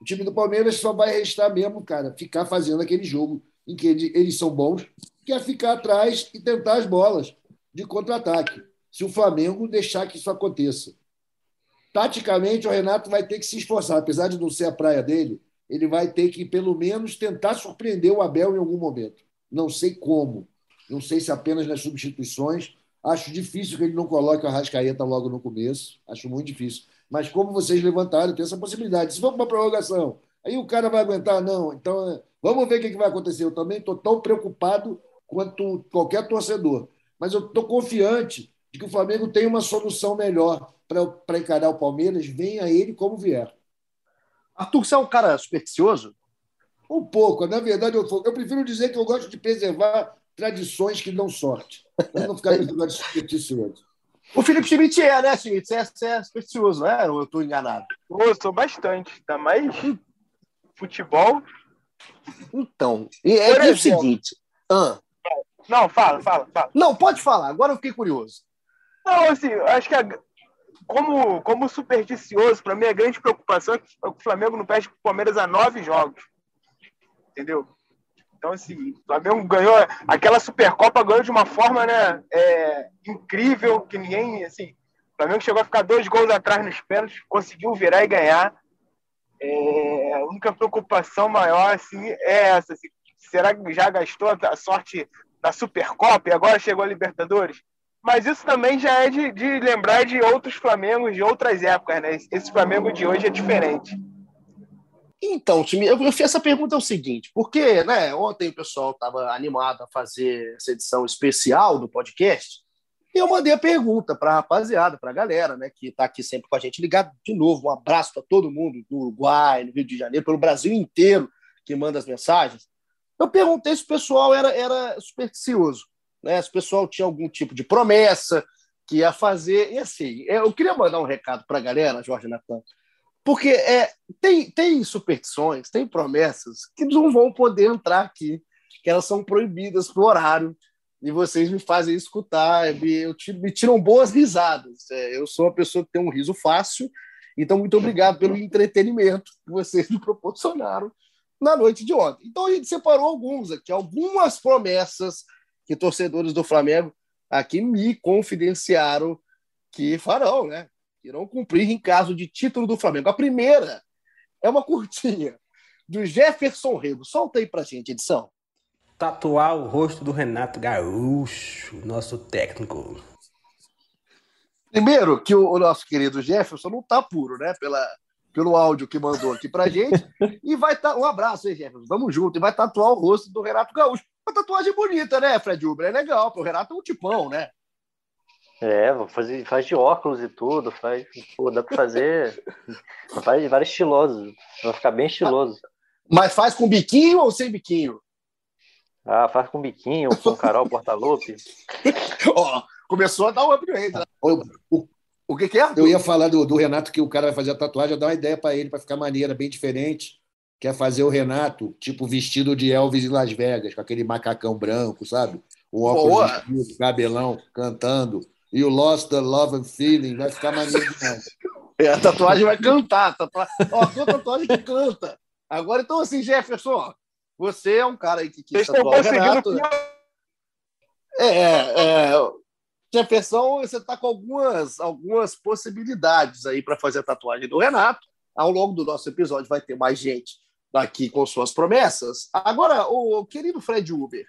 O time do Palmeiras só vai restar mesmo, cara, ficar fazendo aquele jogo em que eles são bons, que é ficar atrás e tentar as bolas de contra-ataque se o Flamengo deixar que isso aconteça. Taticamente, o Renato vai ter que se esforçar, apesar de não ser a praia dele, ele vai ter que, pelo menos, tentar surpreender o Abel em algum momento. Não sei como. Não sei se apenas nas substituições. Acho difícil que ele não coloque o Arrascaeta logo no começo. Acho muito difícil. Mas como vocês levantaram, tem essa possibilidade. Se for para uma prorrogação, aí o cara vai aguentar? Não. Então, vamos ver o que vai acontecer. Eu também estou tão preocupado quanto qualquer torcedor. Mas eu estou confiante de que o Flamengo tem uma solução melhor para encarar o Palmeiras, venha ele como vier. Arthur, você é um cara supersticioso? Um pouco. Na verdade, eu, eu prefiro dizer que eu gosto de preservar tradições que dão sorte, para não ficar de supersticioso. O Felipe Schmidt é, né, Schmidt? Você é, é supersticioso, não é? Ou eu estou enganado? Eu sou bastante. Ainda mais futebol. Então, é, é o seguinte. Ah. Não, fala, fala, fala. Não, pode falar. Agora eu fiquei curioso. Não, assim, acho que a, como, como supersticioso, para mim a grande preocupação é que o Flamengo não perde o Palmeiras há nove jogos. Entendeu? Então, assim, o Flamengo ganhou aquela Supercopa, ganhou de uma forma né, é, incrível, que ninguém. Assim, o Flamengo chegou a ficar dois gols atrás nos pênaltis, conseguiu virar e ganhar. É, a única preocupação maior assim, é essa. Assim, será que já gastou a sorte da Supercopa e agora chegou a Libertadores? Mas isso também já é de, de lembrar de outros Flamengos de outras épocas, né? Esse Flamengo de hoje é diferente. Então, time, eu, fiz essa pergunta é o seguinte, porque né, ontem o pessoal estava animado a fazer essa edição especial do podcast, e eu mandei a pergunta para a rapaziada, para a galera, né, que está aqui sempre com a gente ligado. De novo, um abraço para todo mundo do Uruguai, no Rio de Janeiro, pelo Brasil inteiro que manda as mensagens. Eu perguntei se o pessoal era, era supersticioso né? Se o pessoal tinha algum tipo de promessa que ia fazer. E assim, eu queria mandar um recado para a galera, Jorge Natan, porque é, tem, tem superstições, tem promessas que não vão poder entrar aqui, que elas são proibidas por horário, e vocês me fazem escutar, me, me tiram boas risadas. É, eu sou uma pessoa que tem um riso fácil, então muito obrigado pelo entretenimento que vocês me proporcionaram na noite de ontem. Então a gente separou alguns aqui, algumas promessas que torcedores do Flamengo aqui me confidenciaram que farão, né? Irão cumprir em caso de título do Flamengo. A primeira é uma curtinha do Jefferson Rego. Solta aí pra gente, edição. Tatuar o rosto do Renato Gaúcho, nosso técnico. Primeiro, que o, o nosso querido Jefferson não tá puro, né? Pela, pelo áudio que mandou aqui pra gente. e vai estar. Tá, um abraço aí, Jefferson. Tamo junto. E vai tatuar o rosto do Renato Gaúcho. Uma tatuagem bonita, né, Fred Uber? É legal. O Renato é um tipão, né? É, fazer, faz de óculos e tudo, faz, pô, dá pra fazer, faz vários estilosos, vai ficar bem estiloso. Mas faz com biquinho ou sem biquinho? Ah, faz com biquinho, com Carol Portaluppi. Ó, começou a dar um upgrade. né? O, o- O que, que é? eu ia falar do, do Renato que o cara vai fazer a tatuagem, eu dar uma ideia para ele, para ficar maneira, bem diferente. Quer fazer o Renato, tipo, vestido de Elvis em Las Vegas, com aquele macacão branco, sabe? Um óculos escuro, cabelão, cantando. E o Lost the Love and Feeling vai ficar maneiro demais. É, a tatuagem vai cantar. Tatua... Ó, a tua tatuagem que canta. Agora, então, assim, Jefferson, ó, você é um cara aí que quis Vocês tatuar o. Renato. né? É, é, Jefferson, você está com algumas, algumas possibilidades aí para fazer a tatuagem do Renato. Ao longo do nosso episódio vai ter mais gente daqui com suas promessas. Agora, o querido Fred Uber,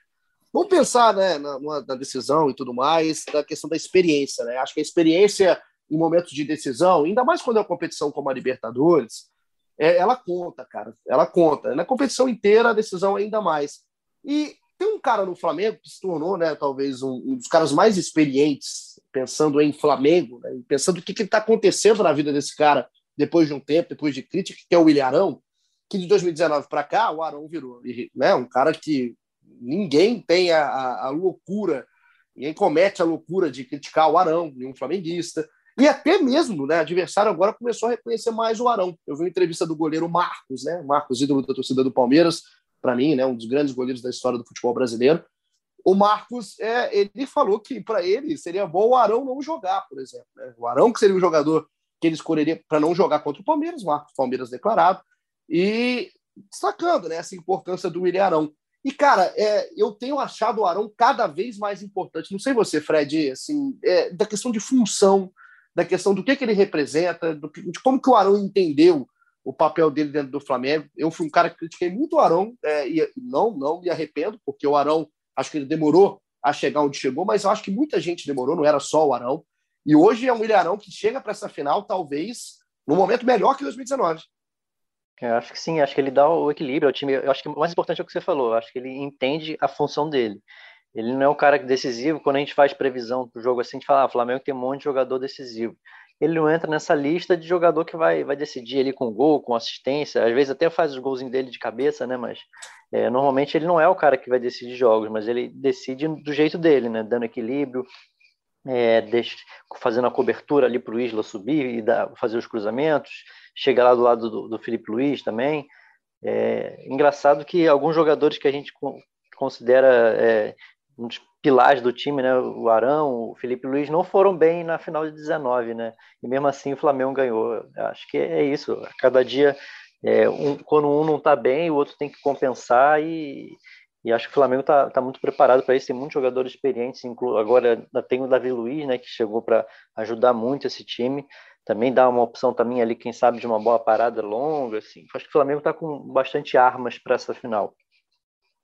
vamos pensar né, na, na decisão e tudo mais, da questão da experiência. Né? Acho que a experiência em momentos de decisão, ainda mais quando é uma competição como a Libertadores, é, ela conta, cara. Ela conta. Na competição inteira, a decisão ainda mais. E tem um cara no Flamengo que se tornou, né, talvez, um, um dos caras mais experientes, pensando em Flamengo, né, pensando o que está acontecendo na vida desse cara depois de um tempo, depois de crítica, que é o William Arão, que de 2019 para cá, o Arão virou né, um cara que ninguém tem a, a, a loucura, ninguém comete a loucura de criticar o Arão, nenhum flamenguista. E até mesmo, né, adversário agora começou a reconhecer mais o Arão. Eu vi uma entrevista do goleiro Marcos, né, Marcos, ídolo da torcida do Palmeiras, para mim, né, um dos grandes goleiros da história do futebol brasileiro. O Marcos, é, ele falou que para ele seria bom o Arão não jogar, por exemplo. Né? O Arão que seria o jogador que ele escolheria para não jogar contra o Palmeiras, Marcos Palmeiras declarado, e destacando né, essa importância do William Arão. E, cara, é, eu tenho achado o Arão cada vez mais importante. Não sei você, Fred, assim, é, da questão de função, da questão do que, que ele representa, do de como que o Arão entendeu o papel dele dentro do Flamengo. Eu fui um cara que critiquei muito o Arão, é, e não, não me arrependo, porque o Arão, acho que ele demorou a chegar onde chegou, mas eu acho que muita gente demorou, não era só o Arão. E hoje é um William Arão que chega para essa final, talvez, num momento melhor que 2019. Eu acho que sim, acho que ele dá o equilíbrio ao time. Eu acho que o mais importante é o que você falou, acho que ele entende a função dele. Ele não é um cara decisivo, quando a gente faz previsão do jogo assim, a gente fala, ah, o Flamengo tem um monte de jogador decisivo. Ele não entra nessa lista de jogador que vai, vai decidir ali com gol, com assistência, às vezes até faz os golzinhos dele de cabeça, né, mas é, normalmente ele não é o cara que vai decidir jogos, mas ele decide do jeito dele, né, dando equilíbrio, é, deixa, fazendo a cobertura ali para o Isla subir e fazer os cruzamentos, chega lá do lado do, do Felipe Luiz também. É engraçado que alguns jogadores que a gente con- considera é, um dos pilares do time, né, o Arão, o Felipe Luiz, não foram bem na final de 19, né? E mesmo assim o Flamengo ganhou. Acho que é isso. A Cada dia, é, um- quando um não está bem, o outro tem que compensar e, e acho que o Flamengo está tá muito preparado para isso. Tem muitos jogadores experientes, inclu agora tem o Davi Luiz, né, que chegou para ajudar muito esse time. Também dá uma opção também ali, quem sabe, de uma boa parada longa. Assim. Acho que o Flamengo está com bastante armas para essa final.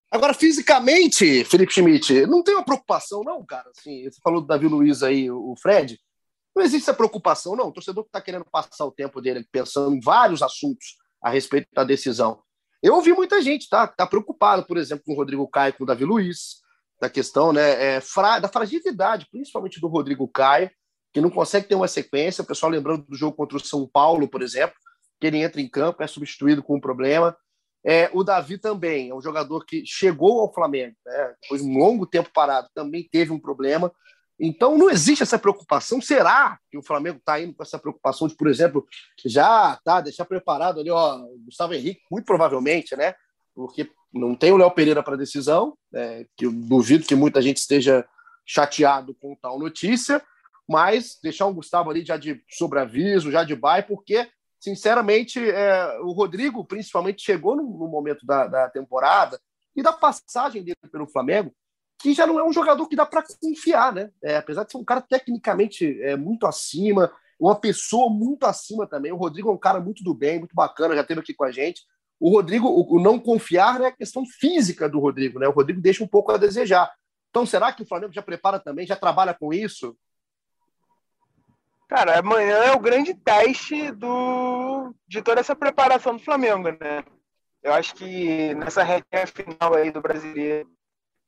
Agora, fisicamente, Felipe Schmidt, não tem uma preocupação, não, cara? Assim, você falou do Davi Luiz aí, o Fred. Não existe essa preocupação, não. O torcedor que está querendo passar o tempo dele pensando em vários assuntos a respeito da decisão. Eu ouvi muita gente, tá? Tá preocupado, por exemplo, com o Rodrigo Caio, com o Davi Luiz, da questão, né, é, fra- da fragilidade, principalmente do Rodrigo Caio, que não consegue ter uma sequência. O pessoal lembrando do jogo contra o São Paulo, por exemplo, que ele entra em campo, é substituído com um problema. É, o Davi também é um jogador que chegou ao Flamengo, né, depois de um longo tempo parado, também teve um problema. Então não existe essa preocupação. Será que o Flamengo está indo com essa preocupação de, por exemplo, já tá deixar preparado ali, ó, Gustavo Henrique, muito provavelmente, né? Porque não tem o Léo Pereira para decisão, né, que eu duvido que muita gente esteja chateado com tal notícia, mas deixar o Gustavo ali já de sobreaviso, já de bye, porque sinceramente, é, o Rodrigo, principalmente, chegou no, no momento da, da, temporada e da passagem dele pelo Flamengo, que já não é um jogador que dá para confiar, né? É, apesar de ser um cara tecnicamente é, muito acima, uma pessoa muito acima também. O Rodrigo é um cara muito do bem, muito bacana, já esteve aqui com a gente. O Rodrigo, o, o não confiar é a questão física do Rodrigo, né? O Rodrigo deixa um pouco a desejar. Então, será que o Flamengo já prepara também, já trabalha com isso? Cara, amanhã é o grande teste do, de toda essa preparação do Flamengo, né? Eu acho que nessa reta final aí do brasileiro,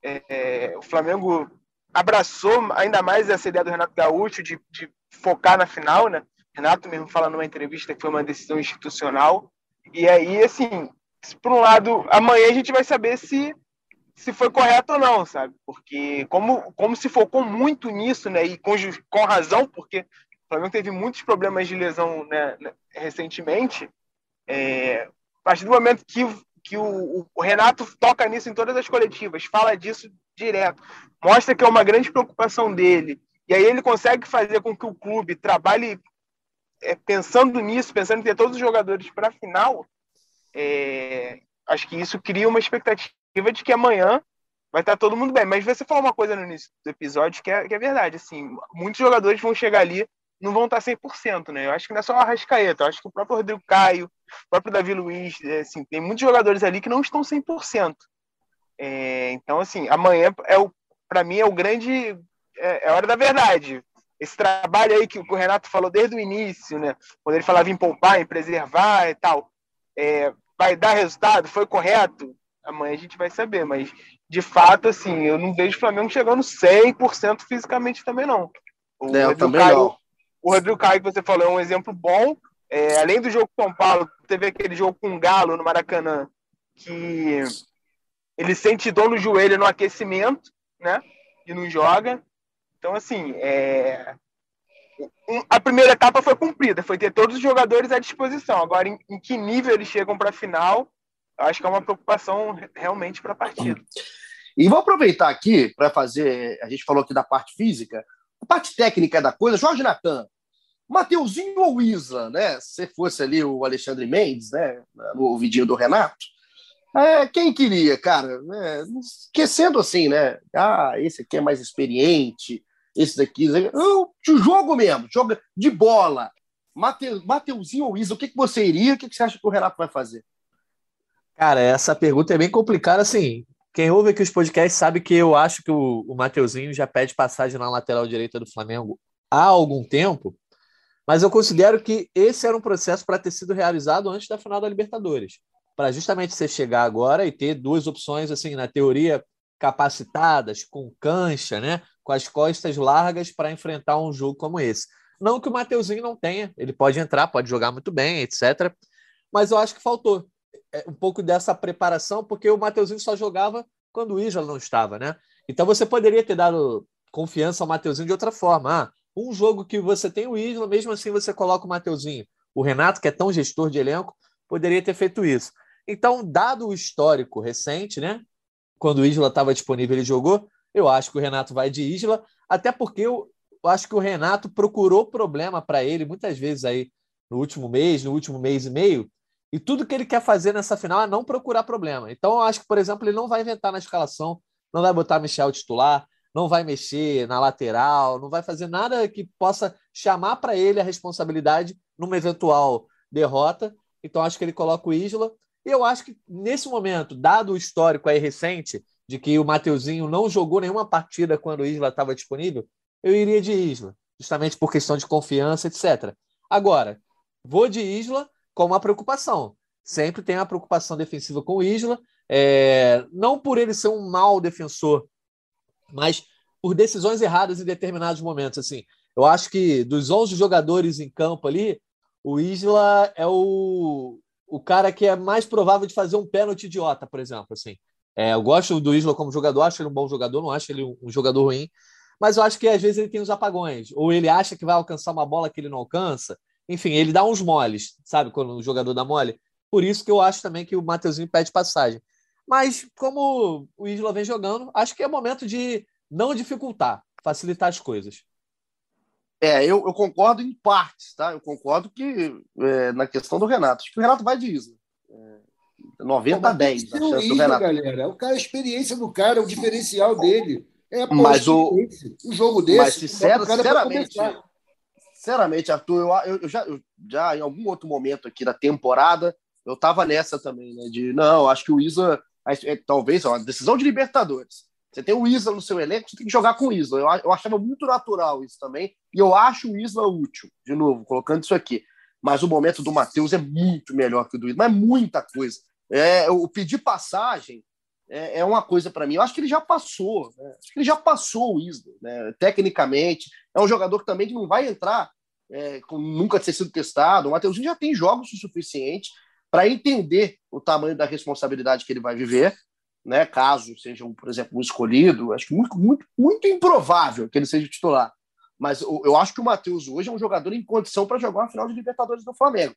é, o Flamengo abraçou ainda mais essa ideia do Renato Gaúcho de, de, focar na final, né? Renato mesmo fala numa entrevista que foi uma decisão institucional. E aí, assim, por um lado, amanhã a gente vai saber se, se foi correto ou não, sabe? Porque como, como se focou muito nisso, né? E com, com razão, porque o Flamengo teve muitos problemas de lesão né, né recentemente. É, a partir do momento que, que o, o, Renato toca nisso em todas as coletivas, fala disso direto, mostra que é uma grande preocupação dele, e aí ele consegue fazer com que o clube trabalhe é, pensando nisso, pensando em ter todos os jogadores para a final, é, acho que isso cria uma expectativa de que amanhã vai estar todo mundo bem. Mas você falou uma coisa no início do episódio que é, que é verdade. Assim, muitos jogadores vão chegar ali não vão estar 100%, né? Eu acho que não é só o Arrascaeta, eu acho que o próprio Rodrigo Caio, o próprio Davi Luiz, é, assim, tem muitos jogadores ali que não estão 100%. É, então, assim, amanhã é o, para mim é o grande, é, é, a hora da verdade. Esse trabalho aí que o Renato falou desde o início, né? Quando ele falava em poupar, em preservar e tal, é, vai dar resultado? Foi correto? Amanhã a gente vai saber, mas de fato, assim, eu não vejo o Flamengo chegando 100% fisicamente também, não. O é, também Caio, não. O Rodrigo Caio, que você falou, é um exemplo bom. É, além do jogo com São Paulo, teve aquele jogo com o Galo no Maracanã, que ele sente dor no joelho no aquecimento, né? E não joga. Então, assim, é... a primeira etapa foi cumprida, foi ter todos os jogadores à disposição. Agora, em, em que nível eles chegam para a final, acho que é uma preocupação realmente para a partida. E vou aproveitar aqui para fazer. A gente falou aqui da parte física, a parte técnica da coisa, Jorge Natan, Mateuzinho ou Isla, né? Se fosse ali o Alexandre Mendes, né? No ouvidinho do Renato, é, quem queria, cara? É, esquecendo assim, né? Ah, esse aqui é mais experiente, esse daqui. De jogo mesmo, joga de bola. Mate, Mateuzinho ou Isla, o que, que você iria? O que, que você acha que o Renato vai fazer? Cara, essa pergunta é bem complicada, assim. Quem ouve aqui os podcasts sabe que eu acho que o, o Mateuzinho já pede passagem na lateral direita do Flamengo há algum tempo, mas eu considero que esse era um processo para ter sido realizado antes da final da Libertadores, para justamente você chegar agora e ter duas opções, assim, na teoria, capacitadas, com cancha, né, com as costas largas para enfrentar um jogo como esse. Não que o Mateuzinho não tenha, ele pode entrar, pode jogar muito bem, etc. Mas eu acho que faltou. É, um pouco dessa preparação, porque o Mateuzinho só jogava quando o Isla não estava, né? Então você poderia ter dado confiança ao Mateuzinho de outra forma. Ah, um jogo que você tem o Isla, mesmo assim você coloca o Mateuzinho. O Renato, que é tão gestor de elenco, poderia ter feito isso. Então, dado o histórico recente, né? Quando o Isla estava disponível, ele jogou. Eu acho que o Renato vai de Isla, até porque eu, eu acho que o Renato procurou problema para ele muitas vezes aí no último mês, no último mês e meio, e tudo que ele quer fazer nessa final é não procurar problema. Então, eu acho que, por exemplo, ele não vai inventar na escalação, não vai botar Michel titular, não vai mexer na lateral, não vai fazer nada que possa chamar para ele a responsabilidade numa eventual derrota. Então, acho que ele coloca o Isla. E eu acho que, nesse momento, dado o histórico aí recente, de que o Mateuzinho não jogou nenhuma partida quando o Isla estava disponível, eu iria de Isla, justamente por questão de confiança, etc. Agora, vou de Isla com uma preocupação. Sempre tem a preocupação defensiva com o Isla, é, não por ele ser um mau defensor, mas por decisões erradas em determinados momentos. Assim, eu acho que dos 11 jogadores em campo ali, o Isla é o, o cara que é mais provável de fazer um pênalti idiota, por exemplo. Assim, é, eu gosto do Isla como jogador, acho ele um bom jogador, não acho ele um, um jogador ruim, mas eu acho que às vezes ele tem os apagões, ou ele acha que vai alcançar uma bola que ele não alcança, enfim, ele dá uns moles, sabe? Quando o jogador dá mole. Por isso que eu acho também que o Mateuzinho pede passagem. Mas, como o Isla vem jogando, acho que é momento de não dificultar, facilitar as coisas. É, eu, eu concordo em partes, tá? Eu concordo que é, na questão do Renato. Acho que o Renato vai de Isla. É, 90 a 10 a chance do Renato. Galera. É o cara, a experiência do cara, é o diferencial dele. É, pô, mas o, o jogo desse. Mas, sincero, sinceramente, sinceramente, Arthur, eu, eu, já, eu, já em algum outro momento aqui da temporada, eu tava nessa também, né? De não, acho que o Isa, é, talvez, uma decisão de Libertadores. Você tem o Isla no seu elenco, você tem que jogar com o Isla. Eu, eu achava muito natural isso também. E eu acho o Isla útil, de novo, colocando isso aqui. Mas o momento do Matheus é muito melhor que o do Isla, mas é muita coisa. É, o pedir passagem é, é uma coisa para mim. Eu acho que ele já passou. Né? Acho que ele já passou o Isla, né? tecnicamente. É um jogador que também não vai entrar é, com nunca ter sido testado. O Mateuzinho já tem jogos o suficiente para entender o tamanho da responsabilidade que ele vai viver. né? Caso seja, um, por exemplo, um escolhido, acho que muito, muito, muito improvável que ele seja titular. Mas eu, eu acho que o Matheus hoje é um jogador em condição para jogar uma final de Libertadores do Flamengo.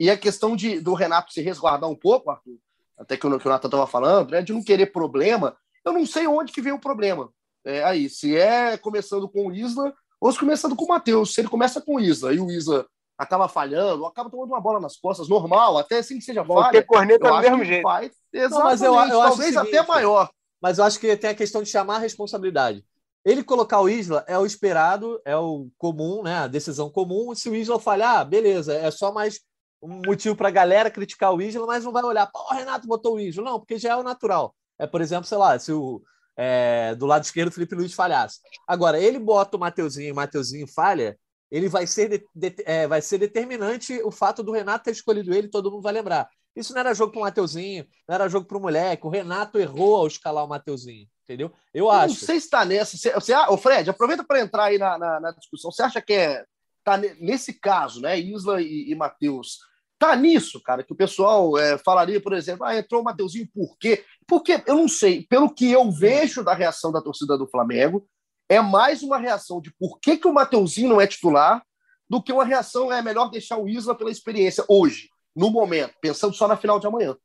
E a questão de, do Renato se resguardar um pouco, Arthur, até que o, que o Nathan estava falando, né, de não querer problema, eu não sei onde que veio o problema. É, aí, se é começando com o Isla ou se começando com o Matheus. Se ele começa com o Isla e o Isla acaba falhando, ou acaba tomando uma bola nas costas, normal, até assim que seja Vão falha. ter corneta do mesmo jeito. Faz, exatamente, não, mas eu, eu talvez seguinte, até maior. Mas eu acho que tem a questão de chamar a responsabilidade. Ele colocar o Isla é o esperado, é o comum, né? A decisão comum. Se o Isla falhar, beleza, é só mais um motivo para a galera criticar o Isla, mas não vai olhar, pô, o Renato botou o Isla. Não, porque já é o natural. É, por exemplo, sei lá, se o é, do lado esquerdo Felipe Luiz falhasse. Agora, ele bota o Mateuzinho e o Mateuzinho falha, ele vai ser, de, de, é, vai ser determinante o fato do Renato ter escolhido ele, todo mundo vai lembrar. Isso não era jogo para o Mateuzinho, não era jogo para o moleque. O Renato errou ao escalar o Mateuzinho entendeu? Eu, eu acho. Não sei se está nessa. Você, você, o Fred, aproveita para entrar aí na, na, na, discussão. Você acha que é tá nesse caso, né? Isla e, e Matheus. Tá nisso, cara, que o pessoal é, falaria, por exemplo, ah, entrou o Mateuzinho por quê? Porque eu não sei, pelo que eu vejo da reação da torcida do Flamengo, é mais uma reação de por que, que o Mateuzinho não é titular do que uma reação é melhor deixar o Isla pela experiência hoje, no momento, pensando só na final de amanhã.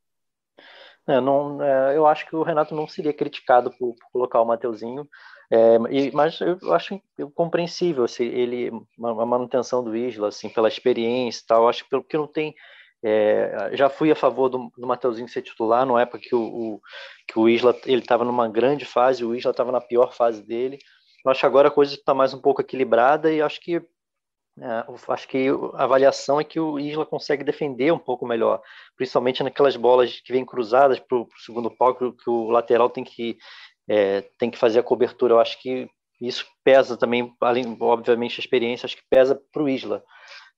É, não, é, eu acho que o Renato não seria criticado por, por colocar o Mateuzinho, é, e, mas eu acho compreensível se ele a manutenção do Isla, assim, pela experiência e tal. Acho que pelo que não tem é, já fui a favor do, do Mateuzinho ser titular, na época que o, o que o Isla ele estava numa grande fase, o Isla estava na pior fase dele. Eu acho que agora a coisa está mais um pouco equilibrada e acho que é, acho que a avaliação é que o Isla consegue defender um pouco melhor, principalmente naquelas bolas que vêm cruzadas para o segundo pau, que o lateral tem que, é, tem que fazer a cobertura. Eu acho que isso pesa também, além, obviamente, a experiência, acho que pesa para o Isla.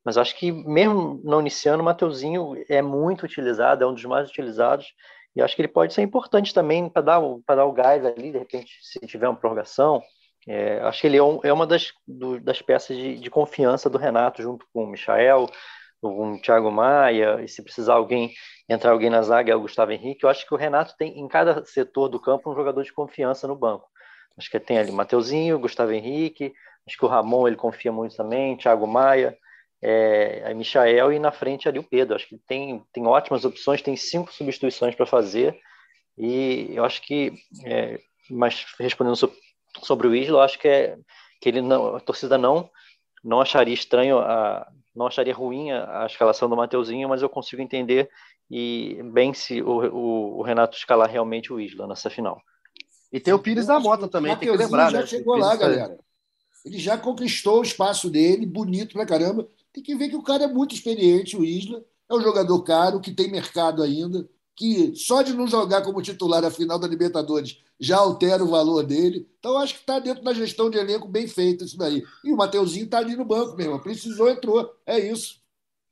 Mas acho que mesmo não iniciando, o Mateuzinho é muito utilizado, é um dos mais utilizados, e acho que ele pode ser importante também para dar, dar o gás ali, de repente, se tiver uma prorrogação, é, acho que ele é, um, é uma das, do, das peças de, de, confiança do Renato, junto com o Michael, o Thiago Maia, e se precisar alguém entrar alguém na zaga é o Gustavo Henrique. Eu acho que o Renato tem em cada setor do campo um jogador de confiança no banco. Acho que tem ali Mateuzinho, Gustavo Henrique, acho que o Ramon ele confia muito também, Thiago Maia, é, a Michael e na frente ali o Pedro. Acho que tem, tem ótimas opções, tem cinco substituições para fazer e eu acho que, é, mas respondendo sobre o Isla, acho que é que ele não, a torcida não não acharia estranho a não acharia ruim a, a escalação do Mateuzinho, mas eu consigo entender e bem se o, o, o, Renato escalar realmente o Isla nessa final. E tem o Pires da Mota também, tem que lembrar, já né? chegou lá, galera. Ele já conquistou o espaço dele, bonito pra caramba. Tem que ver que o cara é muito experiente, o Isla. É um jogador caro, que tem mercado ainda que só de não jogar como titular a final da Libertadores já altera o valor dele. Então, acho que está dentro da gestão de elenco bem feito isso daí. E o Mateuzinho está ali no banco mesmo. Precisou, entrou. É isso.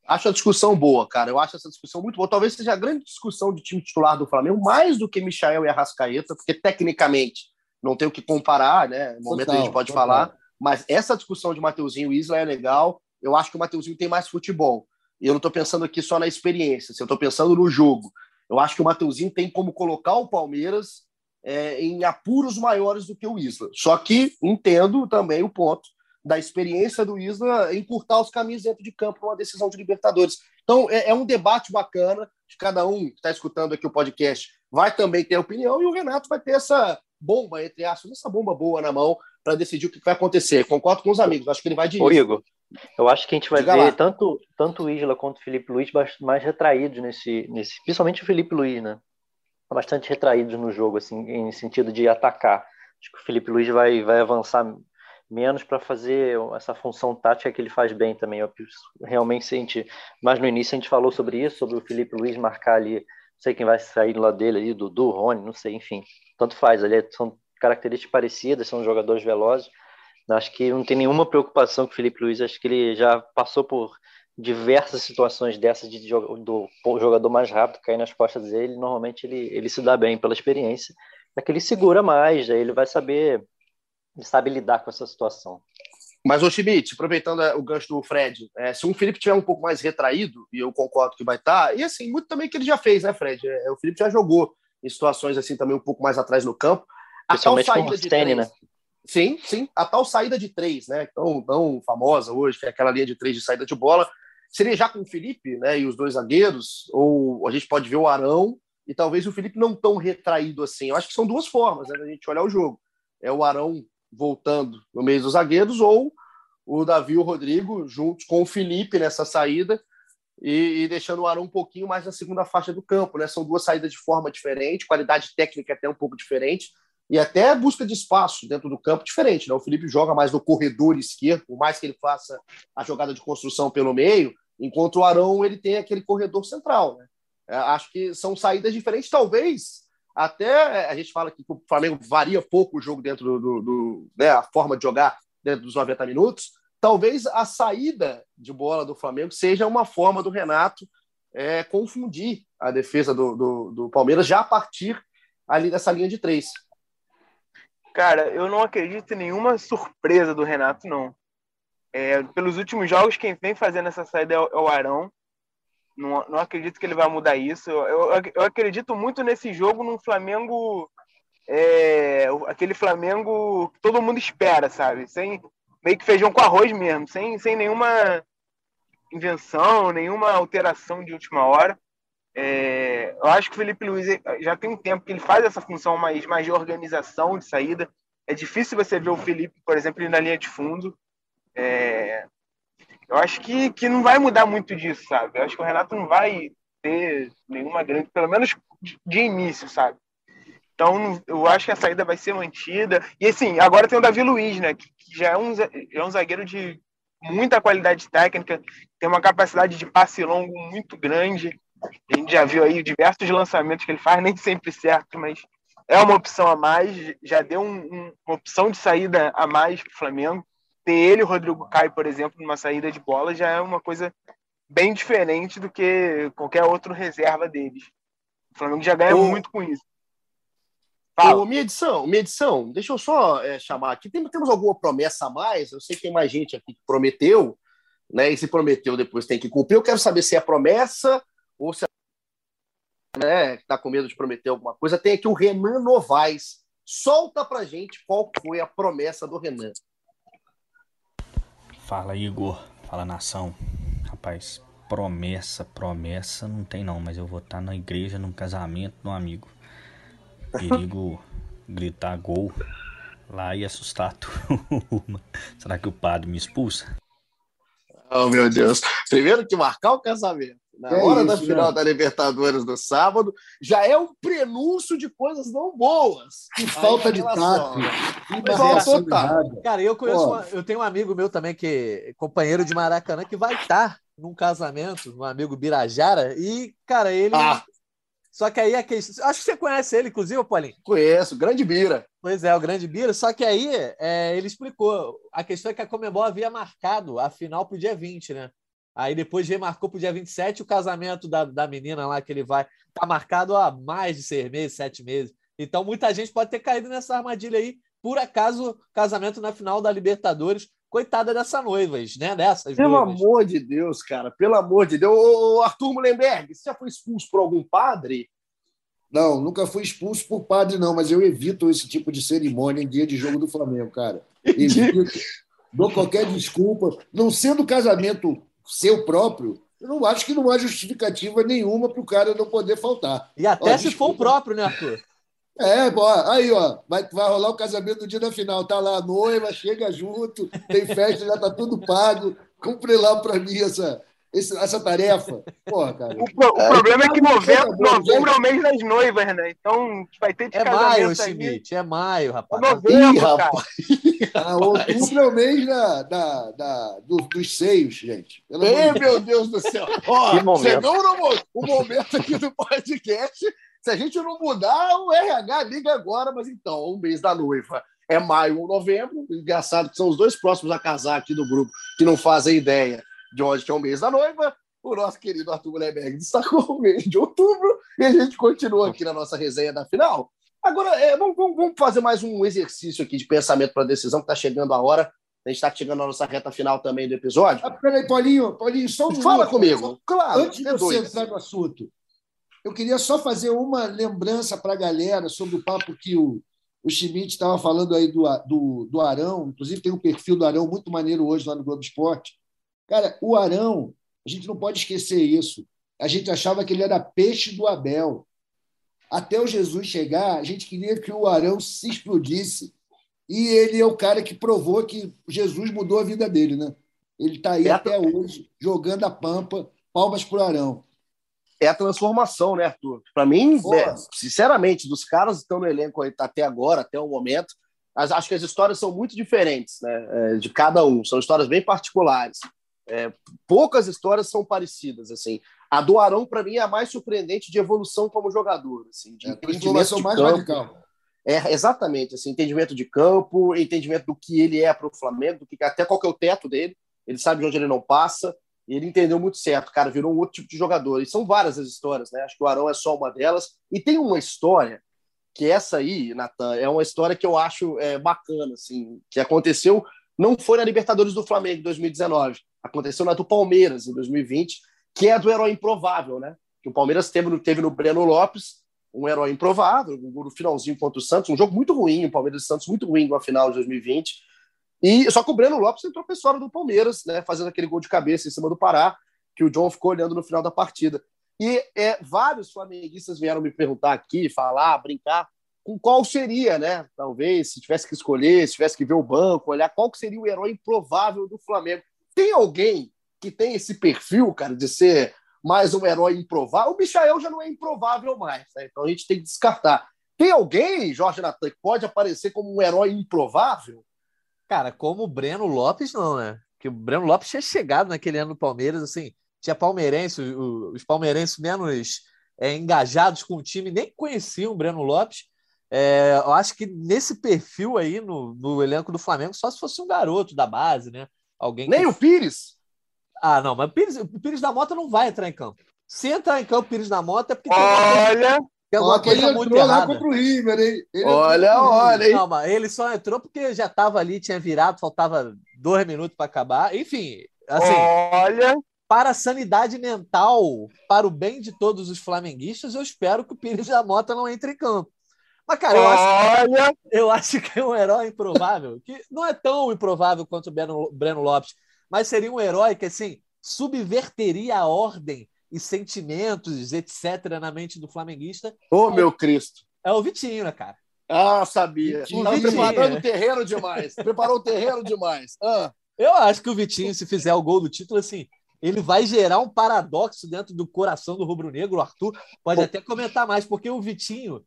Acho a discussão boa, cara. Eu acho essa discussão muito boa. Talvez seja a grande discussão de time titular do Flamengo, mais do que Michael e Arrascaeta, porque tecnicamente não tem o que comparar, né? No momento total, a gente pode total. falar. Mas essa discussão de Mateuzinho e Isla é legal. Eu acho que o Mateuzinho tem mais futebol. E eu não estou pensando aqui só na experiência, eu estou pensando no jogo. Eu acho que o Mateuzinho tem como colocar o Palmeiras é, em apuros maiores do que o Isla. Só que entendo também o ponto da experiência do Isla encurtar os caminhos dentro de campo numa decisão de Libertadores. Então, é, é um debate bacana, de cada um que está escutando aqui o podcast vai também ter opinião, e o Renato vai ter essa bomba, entre aspas, essa bomba boa na mão para decidir o que vai acontecer. Concordo com os amigos, acho que ele vai de Ô, Igor, eu acho que a gente vai Diga ver tanto, tanto o Isla quanto o Felipe Luiz mais retraídos nesse, nesse. Principalmente o Felipe Luiz, né? Bastante retraídos no jogo, assim, em sentido de atacar. Acho que o Felipe Luiz vai, vai avançar menos para fazer essa função tática que ele faz bem também. Eu, realmente, a gente, mas no início a gente falou sobre isso, sobre o Felipe Luiz marcar ali, não sei quem vai sair lá dele ali, Dudu, Rony, não sei, enfim. Tanto faz, ali são características parecidas, são jogadores velozes Acho que não tem nenhuma preocupação com o Felipe Luiz. Acho que ele já passou por diversas situações dessas de, do jogador mais rápido cair nas costas dele. Normalmente ele, ele se dá bem pela experiência. É que ele segura mais, aí ele vai saber, ele sabe lidar com essa situação. Mas, o Schmidt, aproveitando é, o gancho do Fred, é, se o Felipe tiver um pouco mais retraído, e eu concordo que vai estar, e assim, muito também que ele já fez, né, Fred? É, o Felipe já jogou em situações assim também um pouco mais atrás no campo. A Principalmente tal saída de três, né? Sim, sim. A tal saída de três, né? Tão, tão famosa hoje, que é aquela linha de três de saída de bola. Seria já com o Felipe, né? E os dois zagueiros, ou a gente pode ver o Arão e talvez o Felipe não tão retraído assim. Eu acho que são duas formas, né? Da gente olhar o jogo. É o Arão voltando no meio dos zagueiros, ou o Davi e o Rodrigo juntos com o Felipe nessa saída e, e, deixando o Arão um pouquinho mais na segunda faixa do campo. Né? São duas saídas de forma diferente, qualidade técnica até um pouco diferente, e até busca de espaço dentro do campo diferente. Né? O Felipe joga mais no corredor esquerdo, por mais que ele faça a jogada de construção pelo meio, enquanto o Arão ele tem aquele corredor central. Né? É, acho que são saídas diferentes, talvez até a gente fala que o Flamengo varia pouco o jogo dentro do, do, do né, a forma de jogar dentro dos 90 minutos, talvez a saída de bola do Flamengo seja uma forma do Renato é, confundir a defesa do, do, do, Palmeiras já a partir ali dessa linha de três. Cara, eu não acredito em nenhuma surpresa do Renato, não. É, pelos últimos jogos, quem vem fazendo essa saída é o, é o Arão. Não, não acredito que ele vai mudar isso. Eu, eu, eu acredito muito nesse jogo num Flamengo. É, aquele Flamengo que todo mundo espera, sabe? Sem, meio que feijão com arroz mesmo, sem, sem nenhuma invenção, nenhuma alteração de última hora. É, eu acho que o Felipe Luiz já tem um tempo que ele faz essa função mais, mais de organização de saída. É difícil você ver o Felipe, por exemplo, na linha de fundo. É, eu acho que, que não vai mudar muito disso, sabe? Eu acho que o Renato não vai ter nenhuma grande, pelo menos de início, sabe? Então, eu acho que a saída vai ser mantida. E assim, agora tem o Davi Luiz, né? Que, já, é um, é um zagueiro de muita qualidade técnica, tem uma capacidade de passe longo muito grande. A gente já viu aí diversos lançamentos que ele faz, nem sempre certo, mas é uma opção a mais. Já deu um, um, uma opção de saída a mais para o Flamengo. Ter ele, o Rodrigo Caio, por exemplo, numa saída de bola já é uma coisa bem diferente do que qualquer outro reserva deles. O Flamengo já ganha muito com isso. Ô, minha edição, minha edição, deixa eu só é, chamar aqui. Tem, temos alguma promessa a mais? Eu sei que tem mais gente aqui que prometeu, né? E se prometeu, depois tem que cumprir. Eu quero saber se é promessa ou se né, está com medo de prometer alguma coisa. Tem aqui o Renan Novaes. Solta pra gente qual foi a promessa do Renan. Fala, Igor. Fala, nação. Rapaz, promessa, promessa não tem não, mas eu vou estar na igreja, num casamento um amigo perigo gritar gol lá e assustar turma. Será que o padre me expulsa? Oh, meu Deus. Primeiro que marcar o casamento na é hora isso, da final né? da Libertadores do sábado já é um prenúncio de coisas não boas. Que falta de tato. Cara, eu conheço, uma, eu tenho um amigo meu também que companheiro de Maracanã que vai estar num casamento, um amigo Birajara e, cara, ele ah. Só que aí a questão. Acho que você conhece ele, inclusive, Paulinho. Conheço, grande Bira. Pois é, o grande Bira. Só que aí é, ele explicou. A questão é que a Comebol havia marcado a final para o dia 20, né? Aí depois remarcou para o dia 27 o casamento da, da menina lá que ele vai. Tá marcado há mais de seis meses, sete meses. Então muita gente pode ter caído nessa armadilha aí. Por acaso, casamento na final da Libertadores coitada dessa noivas, né? Dessas Pelo noivas. amor de Deus, cara, pelo amor de Deus. Ô, Arthur Mullenberg, você já foi expulso por algum padre? Não, nunca fui expulso por padre, não, mas eu evito esse tipo de cerimônia em dia de jogo do Flamengo, cara. Evito, dou qualquer desculpa. Não sendo casamento seu próprio, eu não acho que não há justificativa nenhuma para o cara não poder faltar. E até Ó, se desculpa. for o próprio, né, Arthur? É, pô, aí, ó, vai, vai rolar o casamento no dia da final. Tá lá a noiva, chega junto, tem festa, já tá tudo pago. Cumpre lá para mim essa, essa tarefa. Porra, cara. O, pro, o problema é que novembro, novembro é o mês das noivas, né? Então vai ter de é maio, Schmidt, é maio, rapaz. É novembro, Ih, rapaz. Ah, outubro é o mês da, da, da do, dos seios, gente. Ei, meu Deus do céu. Ó, chegou no, o momento aqui do podcast se a gente não mudar, o RH liga agora, mas então, um mês da noiva é maio ou novembro. Engraçado que são os dois próximos a casar aqui do grupo que não fazem ideia de onde que é o mês da noiva. O nosso querido Arthur Mullerberg destacou o mês de outubro e a gente continua aqui na nossa resenha da final. Agora, é, vamos, vamos, fazer mais um exercício aqui de pensamento para a decisão, que está chegando a hora. A gente está chegando na nossa reta final também do episódio. Ah, peraí, Paulinho, Paulinho, só um Fala comigo. Claro, antes de você entrar no assunto. eu queria só fazer uma lembrança para a galera sobre o papo que o, o Schmidt estava falando aí do, do, do Arão. Inclusive, tem um perfil do Arão muito maneiro hoje lá no Globo Esporte. Cara, o Arão, a gente não pode esquecer isso. A gente achava que ele era peixe do Abel. Até o Jesus chegar, a gente queria que o Arão se explodisse. E ele é o cara que provou que Jesus mudou a vida dele, né? Ele está aí É. até hoje, jogando a pampa, palmas para o Arão. é a transformação, né, Arthur? Para mim, é, sinceramente, dos caras que estão no elenco até agora, até o momento, acho que as histórias são muito diferentes, né, é, de cada um. São histórias bem particulares. É, poucas histórias são parecidas, assim. A do Arão, para mim, é a mais surpreendente de evolução como jogador, assim, de É entendimento de mais campo. radical. É, exatamente, assim, entendimento de campo, entendimento do que ele é para o Flamengo, do que, até qual que é o teto dele, ele sabe de onde ele não passa, e ele entendeu muito certo, cara, virou um outro tipo de jogador. E são várias as histórias, né? Acho que o Arão é só uma delas. E tem uma história, que essa aí, Natan, é uma história que eu acho é, bacana, assim, que aconteceu, não foi na Libertadores do Flamengo em 2019, aconteceu na do Palmeiras em 2020, que é a do herói improvável, né? Que o Palmeiras teve, no- teve no Breno Lopes, um herói improvável, um gol no finalzinho contra o Santos, um jogo muito ruim, o Palmeiras e Santos muito ruim na final de 2020. E só que o Breno Lopes entrou história do Palmeiras, né, fazendo aquele gol de cabeça em cima do Pará, que o John ficou olhando no final da partida. E é, vários flamenguistas vieram me perguntar aqui, falar, brincar, com qual seria, né? Talvez, se tivesse que escolher, se tivesse que ver o banco, olhar qual que seria o herói improvável do Flamengo. Tem alguém que tem esse perfil, cara, de ser mais um herói improvável? O Michael já não é improvável mais, né? Então a gente tem que descartar. Tem alguém, Jorge Natan, que pode aparecer como um herói improvável? Cara, como o Breno Lopes, não, né? Que o Breno Lopes tinha chegado naquele ano no Palmeiras, assim, tinha palmeirense, os palmeirenses menos é, engajados com o time nem conheciam o Breno Lopes. É, eu acho que nesse perfil aí no, no elenco do Flamengo, só se fosse um garoto da base, né? Alguém Nem que... o Pires? Ah, não, mas o Pires, o Pires da Mota não vai entrar em campo. Se entrar em campo o Pires da Mota é porque tem alguma coisa, Olha, tem Ó, alguma que ele coisa muito entrou lá errada. contra o River, hein? Ele Olha, olha, hein? Não, mas ele só entrou porque já estava ali, tinha virado, faltava dois minutos para acabar. Enfim, assim, olha. para a sanidade mental, para o bem de todos os flamenguistas, eu espero que o Pires da Mota não entre em campo. Mas, cara, eu acho, Olha, eu acho que é um herói improvável, que não é tão improvável quanto o Breno, Breno Lopes, mas seria um herói que, assim, subverteria a ordem e sentimentos, etc., na mente do flamenguista. Ô, meu Cristo. É o Vitinho, né, cara? Ah, sabia. Estava preparando o terreno demais. Preparou o terreno demais. Ah, Eu acho que o Vitinho, se fizer o gol do título, assim, ele vai gerar um paradoxo dentro do coração do rubro-negro. O Arthur pode até comentar mais, porque o Vitinho.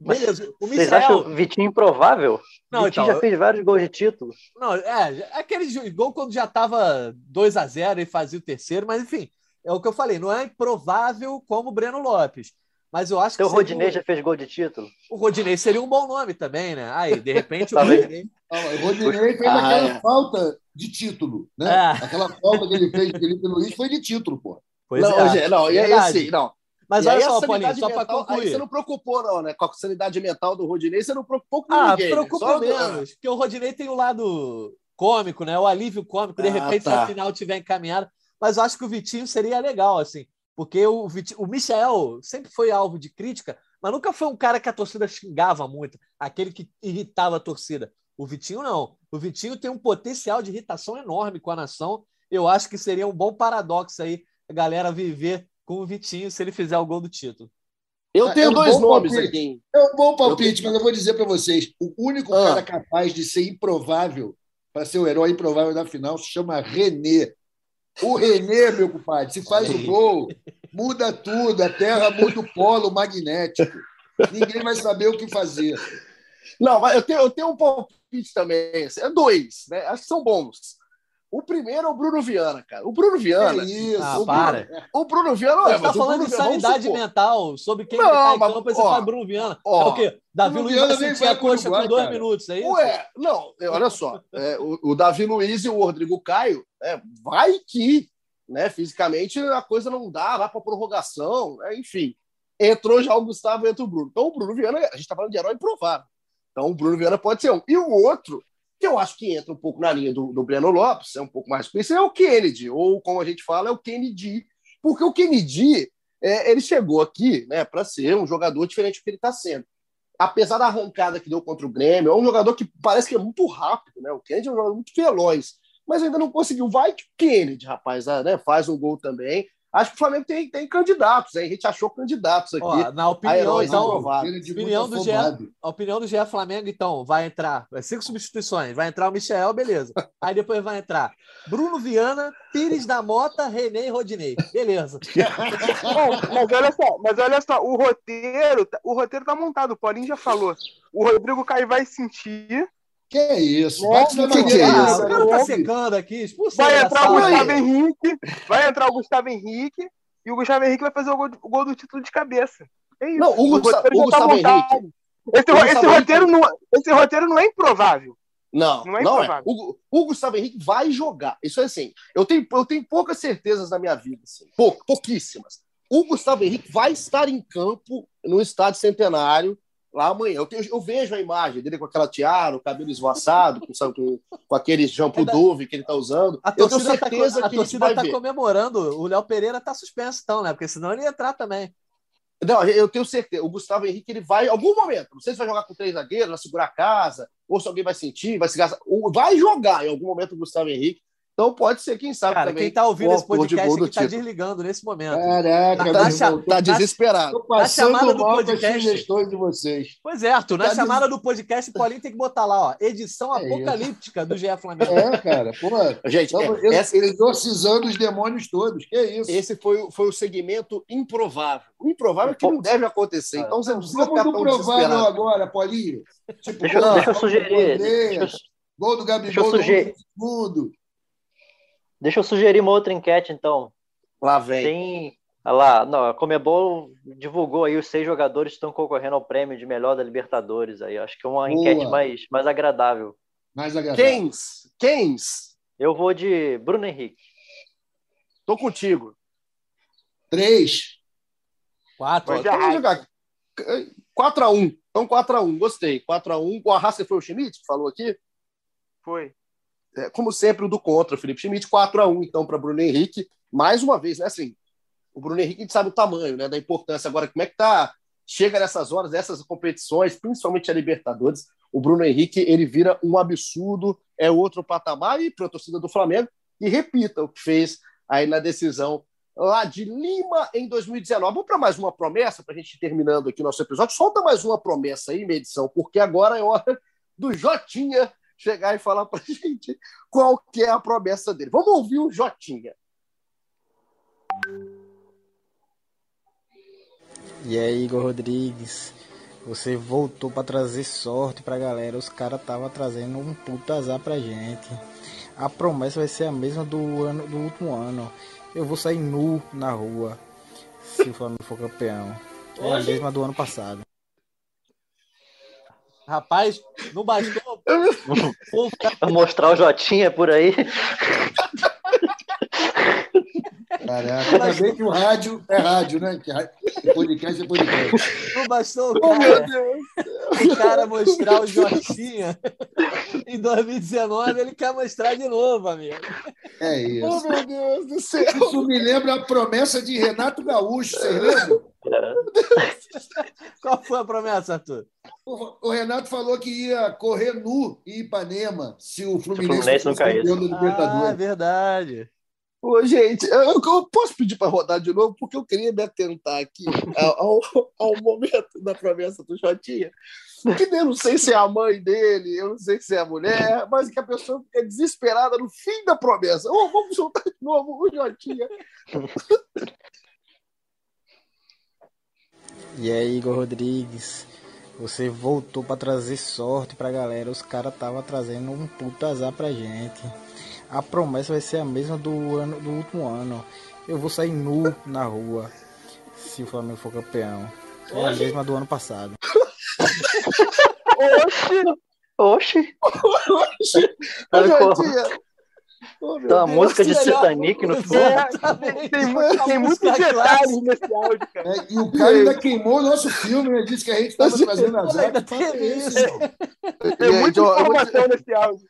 Beleza, o Vocês acham o Vitinho improvável? Não, Vitinho então, já fez vários gols de título. Não, é, aquele jo- gol quando já estava 2 a 0 e fazia o terceiro, mas enfim, é o que eu falei, não é improvável como o Breno Lopes. Mas eu acho que Seu seria Rodinei um- já fez gol de título. o Rodinei seria um bom nome também, né? Aí, de repente, o? Rodinei. O Rodinei fez Ah, aquela é. falta de título, né? É. Aquela falta que ele fez de Felipe Luiz foi de título, pô. Pois não, é, gente, não, e aí verdade. assim, não. Mas E olha só, Paulinho, só para concluir. você não preocupou, não, né? Com a sanidade mental do Rodinei, você não preocupou com Ah, ninguém. né? preocupa do- menos, porque o Rodinei tem o lado cômico, né? O alívio cômico, de Ah, repente, tá. se a final tiver encaminhada. Mas eu acho que o Vitinho seria legal, assim, porque o, Vitinho, o Michel sempre foi alvo de crítica, mas nunca foi um cara que a torcida xingava muito, aquele que irritava a torcida. O Vitinho não. O Vitinho tem um potencial de irritação enorme com a nação. Eu acho que seria um bom paradoxo aí a galera viver com o Vitinho se ele fizer o gol do título. Eu É tenho um dois nomes palpite. aqui. É um bom palpite, Eu tenho- mas eu vou dizer para vocês: o único Ah. cara capaz de ser improvável, para ser o herói improvável da final, se chama René. O René, meu compadre, se faz o gol, muda tudo, a terra muda o polo magnético. Ninguém vai saber o que fazer. Não, mas eu tenho, eu tenho um palpite também. É dois, né? Acho que são bons. O primeiro é o Bruno Viana, cara. O Bruno Viana. É isso. Ah, o para. Bruno, o Bruno Viana. Você é, está falando Bruno de sanidade mental, sobre quem Não, que tá em mas, campo, você ó, fala Bruno Viana. ó, é o quê? Davi Bruno Luiz vai nem sentir a coxa Uruguai, por dois cara. minutos, é isso? Ué, não, olha só. é, o, o Davi Luiz e o Rodrigo Caio, é, vai que, né, fisicamente a coisa não dá, vai para prorrogação, né, enfim. Entrou já o Gustavo, entra o Bruno. Então o Bruno Viana, a gente está falando de herói improvável. Então o Bruno Viana pode ser um. E o outro, que eu acho que entra um pouco na linha do, do Breno Lopes, é um pouco mais conhecido, é o Kennedy, ou como a gente fala, é o Kennedy. Porque o Kennedy, é, ele chegou aqui né, para ser um jogador diferente do que ele está sendo. Apesar da arrancada que deu contra o Grêmio, é um jogador que parece que é muito rápido, né? O Kennedy é um jogador muito veloz, mas ainda não conseguiu. Vai que o Kennedy, rapaz, né, faz um gol também. Acho que o Flamengo tem, tem candidatos, hein? a gente achou candidatos aqui. Ó, na opinião, então, opinião do, GE, a opinião do GE Flamengo, então, vai entrar cinco substituições. Vai entrar o Michel, beleza. Aí depois vai entrar Bruno Viana, Pires da Mota, René e Rodinei. Beleza. Bom, mas olha só, mas olha só, o roteiro, o roteiro tá montado, o Paulinho já falou. O Rodrigo Caio vai sentir que é isso? Bate na que, que é isso? O cara tá secando aqui. Expulsa vai entrar o Gustavo aí. Henrique, vai entrar o Gustavo Henrique e o Gustavo Henrique vai fazer o gol, o gol do título de cabeça. É isso. Não, o, o, Gustavo, o Gustavo Henrique. Esse, o esse roteiro não, esse roteiro não é improvável. Não, não é. Não é. O, o, Gustavo Henrique vai jogar. Isso é assim. Eu tenho, eu tenho poucas certezas na minha vida, assim, Pou, pouquíssimas. O Gustavo Henrique vai estar em campo no estádio centenário lá amanhã. Eu, eu, vejo a imagem dele com aquela tiara, o cabelo esvoaçado, com, sabe, com, com aquele shampoo é da... Dove que ele está usando. A eu tenho tá certeza tá, a que a torcida está comemorando. O Léo Pereira está suspenso, então, né? Porque senão ele ia entrar também. Não, eu tenho certeza. O Gustavo Henrique ele vai, em algum momento, não sei se vai jogar com três zagueiros, vai segurar a casa, ou se alguém vai sentir, vai se gastar. Vai jogar em algum momento o Gustavo Henrique. Então pode ser, quem sabe. Cara, também, quem tá ouvindo esse podcast aqui tá desligando nesse momento. Caraca, tá, tá, tá desesperado. Tô na chamada do podcast. sugestões de vocês. Pois é, Arthur, na tá chamada des... do podcast, o Paulinho tem que botar lá, ó, edição é apocalíptica isso. do GE Flamengo. É, cara, pô. Gente, é, essa... exorcizando os demônios todos. Que é isso? Esse foi, foi o segmento improvável. O improvável é que não deve acontecer. Então você não precisa Vamos provável agora, Paulinho. Tipo, deixa, gol, deixa eu sugerir. Deixa, gol do Gabigol do segundo. Deixa eu sugerir uma outra enquete, então. Lá vem. Tem. Lá, não, a Comebol divulgou aí os seis jogadores que estão concorrendo ao prêmio de melhor da Libertadores. Aí, acho que é uma Boa. enquete mais, mais agradável. Mais agradável. Quens? Quens? Eu vou de Bruno Henrique. Tô contigo. Três. Quatro. Vamos jogar. 4x1. Então 4x1. Gostei. 4x1. O Arrasta foi o Schmidt que falou aqui? Foi é, como sempre, o do contra, o Felipe Schmidt, 4 a 1 então, para Bruno Henrique. Mais uma vez, né? Assim, o Bruno Henrique a gente sabe o tamanho, né? Da importância. Agora, como é que tá? Chega nessas horas, essas competições, principalmente a Libertadores, o Bruno Henrique ele vira um absurdo, é outro patamar e para a torcida do Flamengo. E repita o que fez aí na decisão lá de Lima em 2019. Vamos para mais uma promessa, para a gente terminando aqui nosso episódio. Solta mais uma promessa aí, medição, porque agora é hora do Jotinha chegar e falar para a gente qual que é a promessa dele. Vamos ouvir o Jotinha. E aí, Igor Rodrigues, você voltou para trazer sorte para a galera. Os caras estavam trazendo um puta azar para gente. A promessa vai ser a mesma do, ano, do último ano. Eu vou sair nu na rua se o Flamengo for campeão. É a mesma do ano passado. Rapaz, não bastou. Mostrar o Jotinha por aí. Caraca, ainda bem que o rádio é rádio, né? Que podcast é podcast. Não bastou o cara, o cara mostrar o Jotinha. Em 2019 ele quer mostrar de novo, amigo. É isso. Oh, meu Deus do céu. Isso me lembra a promessa de Renato Gaúcho, vocês lembram? Qual foi a promessa, Arthur? O, Renato falou que ia correr nu em Ipanema se o Fluminense, se o Fluminense não caísse. Ah, é verdade. Ô, gente, eu, eu posso pedir para rodar de novo, porque eu queria me atentar aqui ao, ao momento da promessa do Jotinha. Que eu não sei se é a mãe dele, eu não sei se é a mulher, mas que a pessoa fica desesperada no fim da promessa. Oh, vamos soltar de novo o Jotinha. E aí, Igor Rodrigues, você voltou para trazer sorte para a galera. Os caras estavam trazendo um puta azar pra gente a promessa vai ser a mesma do, ano, do último ano. Eu vou sair nu na rua se o Flamengo for campeão. É a mesma do ano passado. Oxi! Oxi! Oxi! Oh, então, a música de Titanic no fundo. É, tem, tem, tem muitos detalhes nesse áudio, cara. É, e o cara ainda queimou o nosso filme, ele disse que a gente estava trazendo azar. Tem muita informação nesse áudio.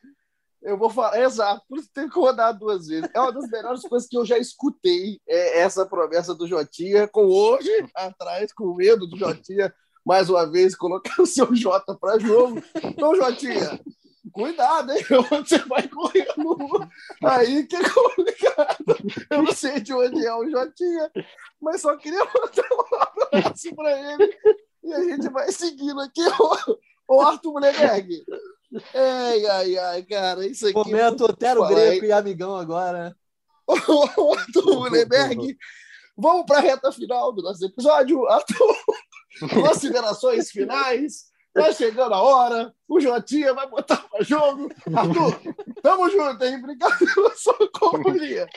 Eu vou falar, exato, por isso tem que rodar duas vezes. É uma das melhores coisas que eu já escutei, é essa promessa do Jotinha, com hoje atrás, com medo do Jotinha, mais uma vez, colocar o seu Jota para jogo. Então, Jotinha, cuidado, hein? Você vai correndo aí que é complicado. Eu não sei de onde é o Jotinha, mas só queria mandar um abraço para ele. E a gente vai seguindo aqui, o Arthur Mullenberg. Ai, ai, ai, cara, isso aqui. Momento Otero Greco e amigão agora. o Arthur Mullenberg. Vamos para a reta final do nosso episódio. Arthur, considerações finais. Tá chegando a hora, o Jotinha vai botar para jogo. Arthur, tamo junto, hein? Obrigado pela sua companhia.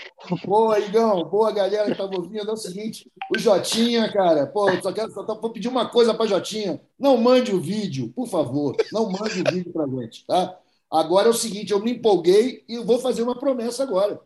Boa, Igão. Boa, galera que estava ouvindo. É o seguinte, o Jotinha, cara, pô, só quero só vou pedir uma coisa para Jotinha. Não mande o vídeo, por favor. Não mande o vídeo para gente, tá? Agora é o seguinte, eu me empolguei e vou fazer uma promessa agora.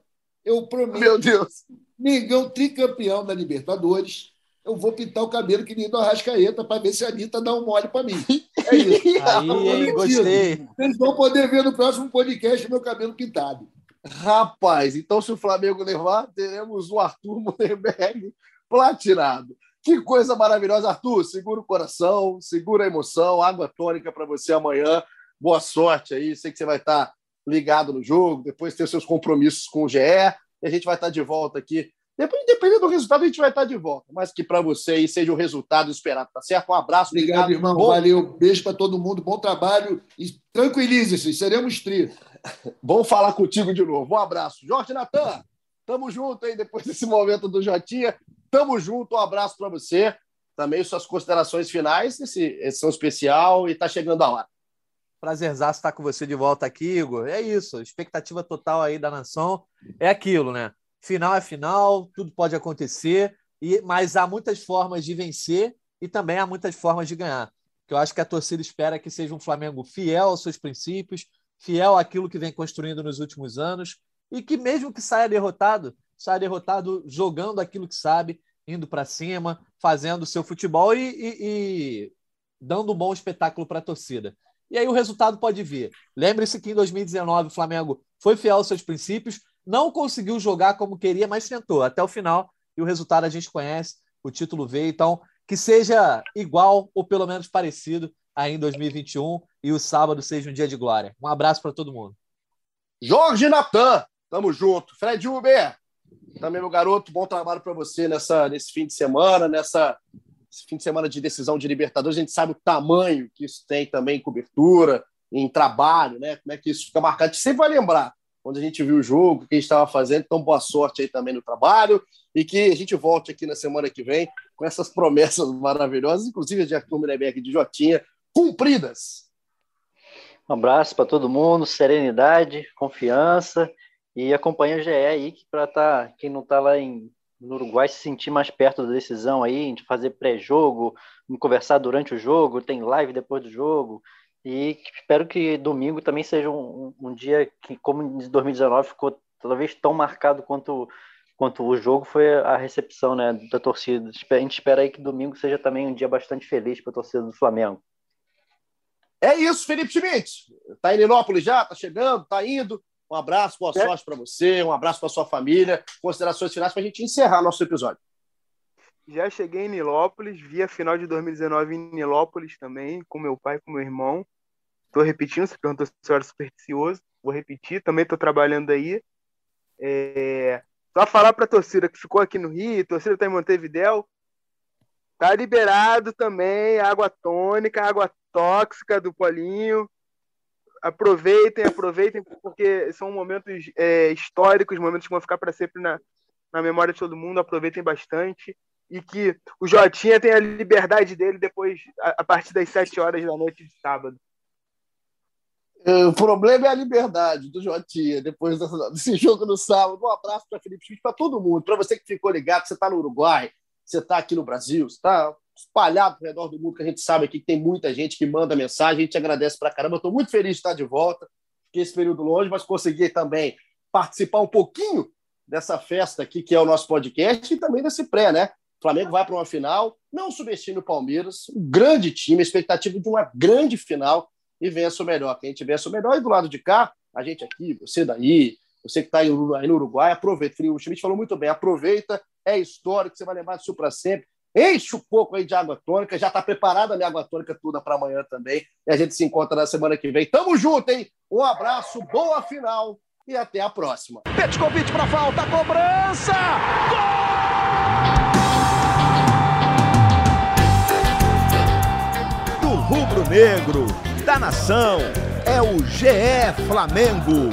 Eu prometo. Meu Deus. Mengão tricampeão da Libertadores eu vou pintar o cabelo que nem do Arrascaeta para ver se a Anitta dá um mole para mim. É isso. Aí, gostei. Vocês vão poder ver no próximo podcast meu cabelo pintado. Rapaz, então se o Flamengo levar, teremos o Arthur Mullenberg platinado. Que coisa maravilhosa, Arthur. Segura o coração, segura a emoção, água tônica para você amanhã. Boa sorte aí. Sei que você vai estar ligado no jogo, depois ter seus compromissos com o GE. E a gente vai estar de volta aqui depois, independente do resultado, a gente vai estar de volta. Mas que para você aí seja o resultado esperado, tá certo? Um abraço. Obrigado, obrigado. irmão. Bom... Valeu. Beijo para todo mundo. Bom trabalho. E tranquilize-se, seremos tri. Bom falar contigo de novo. Um abraço. Jorge Natan, tamo junto aí depois desse momento do Jotinha. Tamo junto. Um abraço para você. Também suas considerações finais nesse edição especial e tá chegando a hora. Prazerzaço estar com você de volta aqui, Igor. É isso. Expectativa total aí da nação. É aquilo, né? Final é final, tudo pode acontecer, e mas há muitas formas de vencer e também há muitas formas de ganhar. Que eu acho que a torcida espera que seja um Flamengo fiel aos seus princípios, fiel àquilo que vem construindo nos últimos anos e que mesmo que saia derrotado, saia derrotado jogando aquilo que sabe, indo para cima, fazendo o seu futebol e, e, e dando um bom espetáculo para a torcida. E aí o resultado pode vir. Lembre-se que em 2019 o Flamengo foi fiel aos seus princípios, não conseguiu jogar como queria, mas tentou até o final e o resultado a gente conhece, o título veio. Então, que seja igual ou pelo menos parecido aí em 2021 e o sábado seja um dia de glória. Um abraço para todo mundo. Jorge Natan, tamo junto. Fred Uber, também meu garoto, bom trabalho para você nessa, nesse fim de semana, nessa fim de semana de decisão de Libertadores. A gente sabe o tamanho que isso tem também em cobertura, em trabalho, né? Como é que isso fica marcado. A gente sempre vai lembrar onde a gente viu o jogo, o que a gente estava fazendo. Então, boa sorte aí também no trabalho e que a gente volte aqui na semana que vem com essas promessas maravilhosas, inclusive de Arthur Mineberg e de Jotinha, cumpridas. Um abraço para todo mundo, serenidade, confiança e acompanha o GE aí, para tá, quem não está lá em, no Uruguai se sentir mais perto da decisão aí, gente fazer pré-jogo, conversar durante o jogo, tem live depois do jogo, e espero que domingo também seja um, um dia que, como em 2019, ficou talvez tão marcado quanto, quanto o jogo, foi a recepção né, da torcida. A gente espera aí que domingo seja também um dia bastante feliz para a torcida do Flamengo. É isso, Felipe Schmidt. Está em Nilópolis já? Está chegando? Está indo? Um abraço, boa é. sorte para você, um abraço para sua família. Considerações finais para a gente encerrar nosso episódio. Já cheguei em Nilópolis, vi a final de 2019 em Nilópolis também, com meu pai e com meu irmão. Estou repetindo, você perguntou se eu era supersticioso, vou repetir, também estou trabalhando aí. É... Só falar para a torcida que ficou aqui no Rio, torcida está em Montevidéu, tá liberado também água tônica, água tóxica do Polinho. Aproveitem, aproveitem, porque são momentos é, históricos, momentos que vão ficar para sempre na, na memória de todo mundo. Aproveitem bastante e que o Jotinha tenha a liberdade dele depois, a, a partir das sete horas da noite de sábado. É, o problema é a liberdade do Jotinha depois desse jogo no sábado. Um abraço para Felipe Schmidt, para todo mundo. Para você que ficou ligado, você está no Uruguai, você está aqui no Brasil, você está espalhado ao redor do mundo, que a gente sabe aqui que tem muita gente que manda mensagem. A gente agradece para caramba. Estou muito feliz de estar de volta. Fiquei esse período longe, mas consegui também participar um pouquinho dessa festa aqui, que é o nosso podcast, e também desse pré, né? O Flamengo vai para uma final, não subestime o Palmeiras, um grande time, expectativa de uma grande final e vença o melhor. Quem gente vença o melhor e do lado de cá, a gente aqui, você daí, você que está aí no Uruguai, aproveita. O Schmidt falou muito bem, aproveita, é histórico, você vai lembrar disso para sempre. Enche um pouco aí de água tônica, já está preparada a minha água tônica toda para amanhã também. E a gente se encontra na semana que vem. Tamo junto, hein? Um abraço, boa final e até a próxima. Petkovic para falta, cobrança! Gol! Do rubro-negro, da nação. É o GE Flamengo.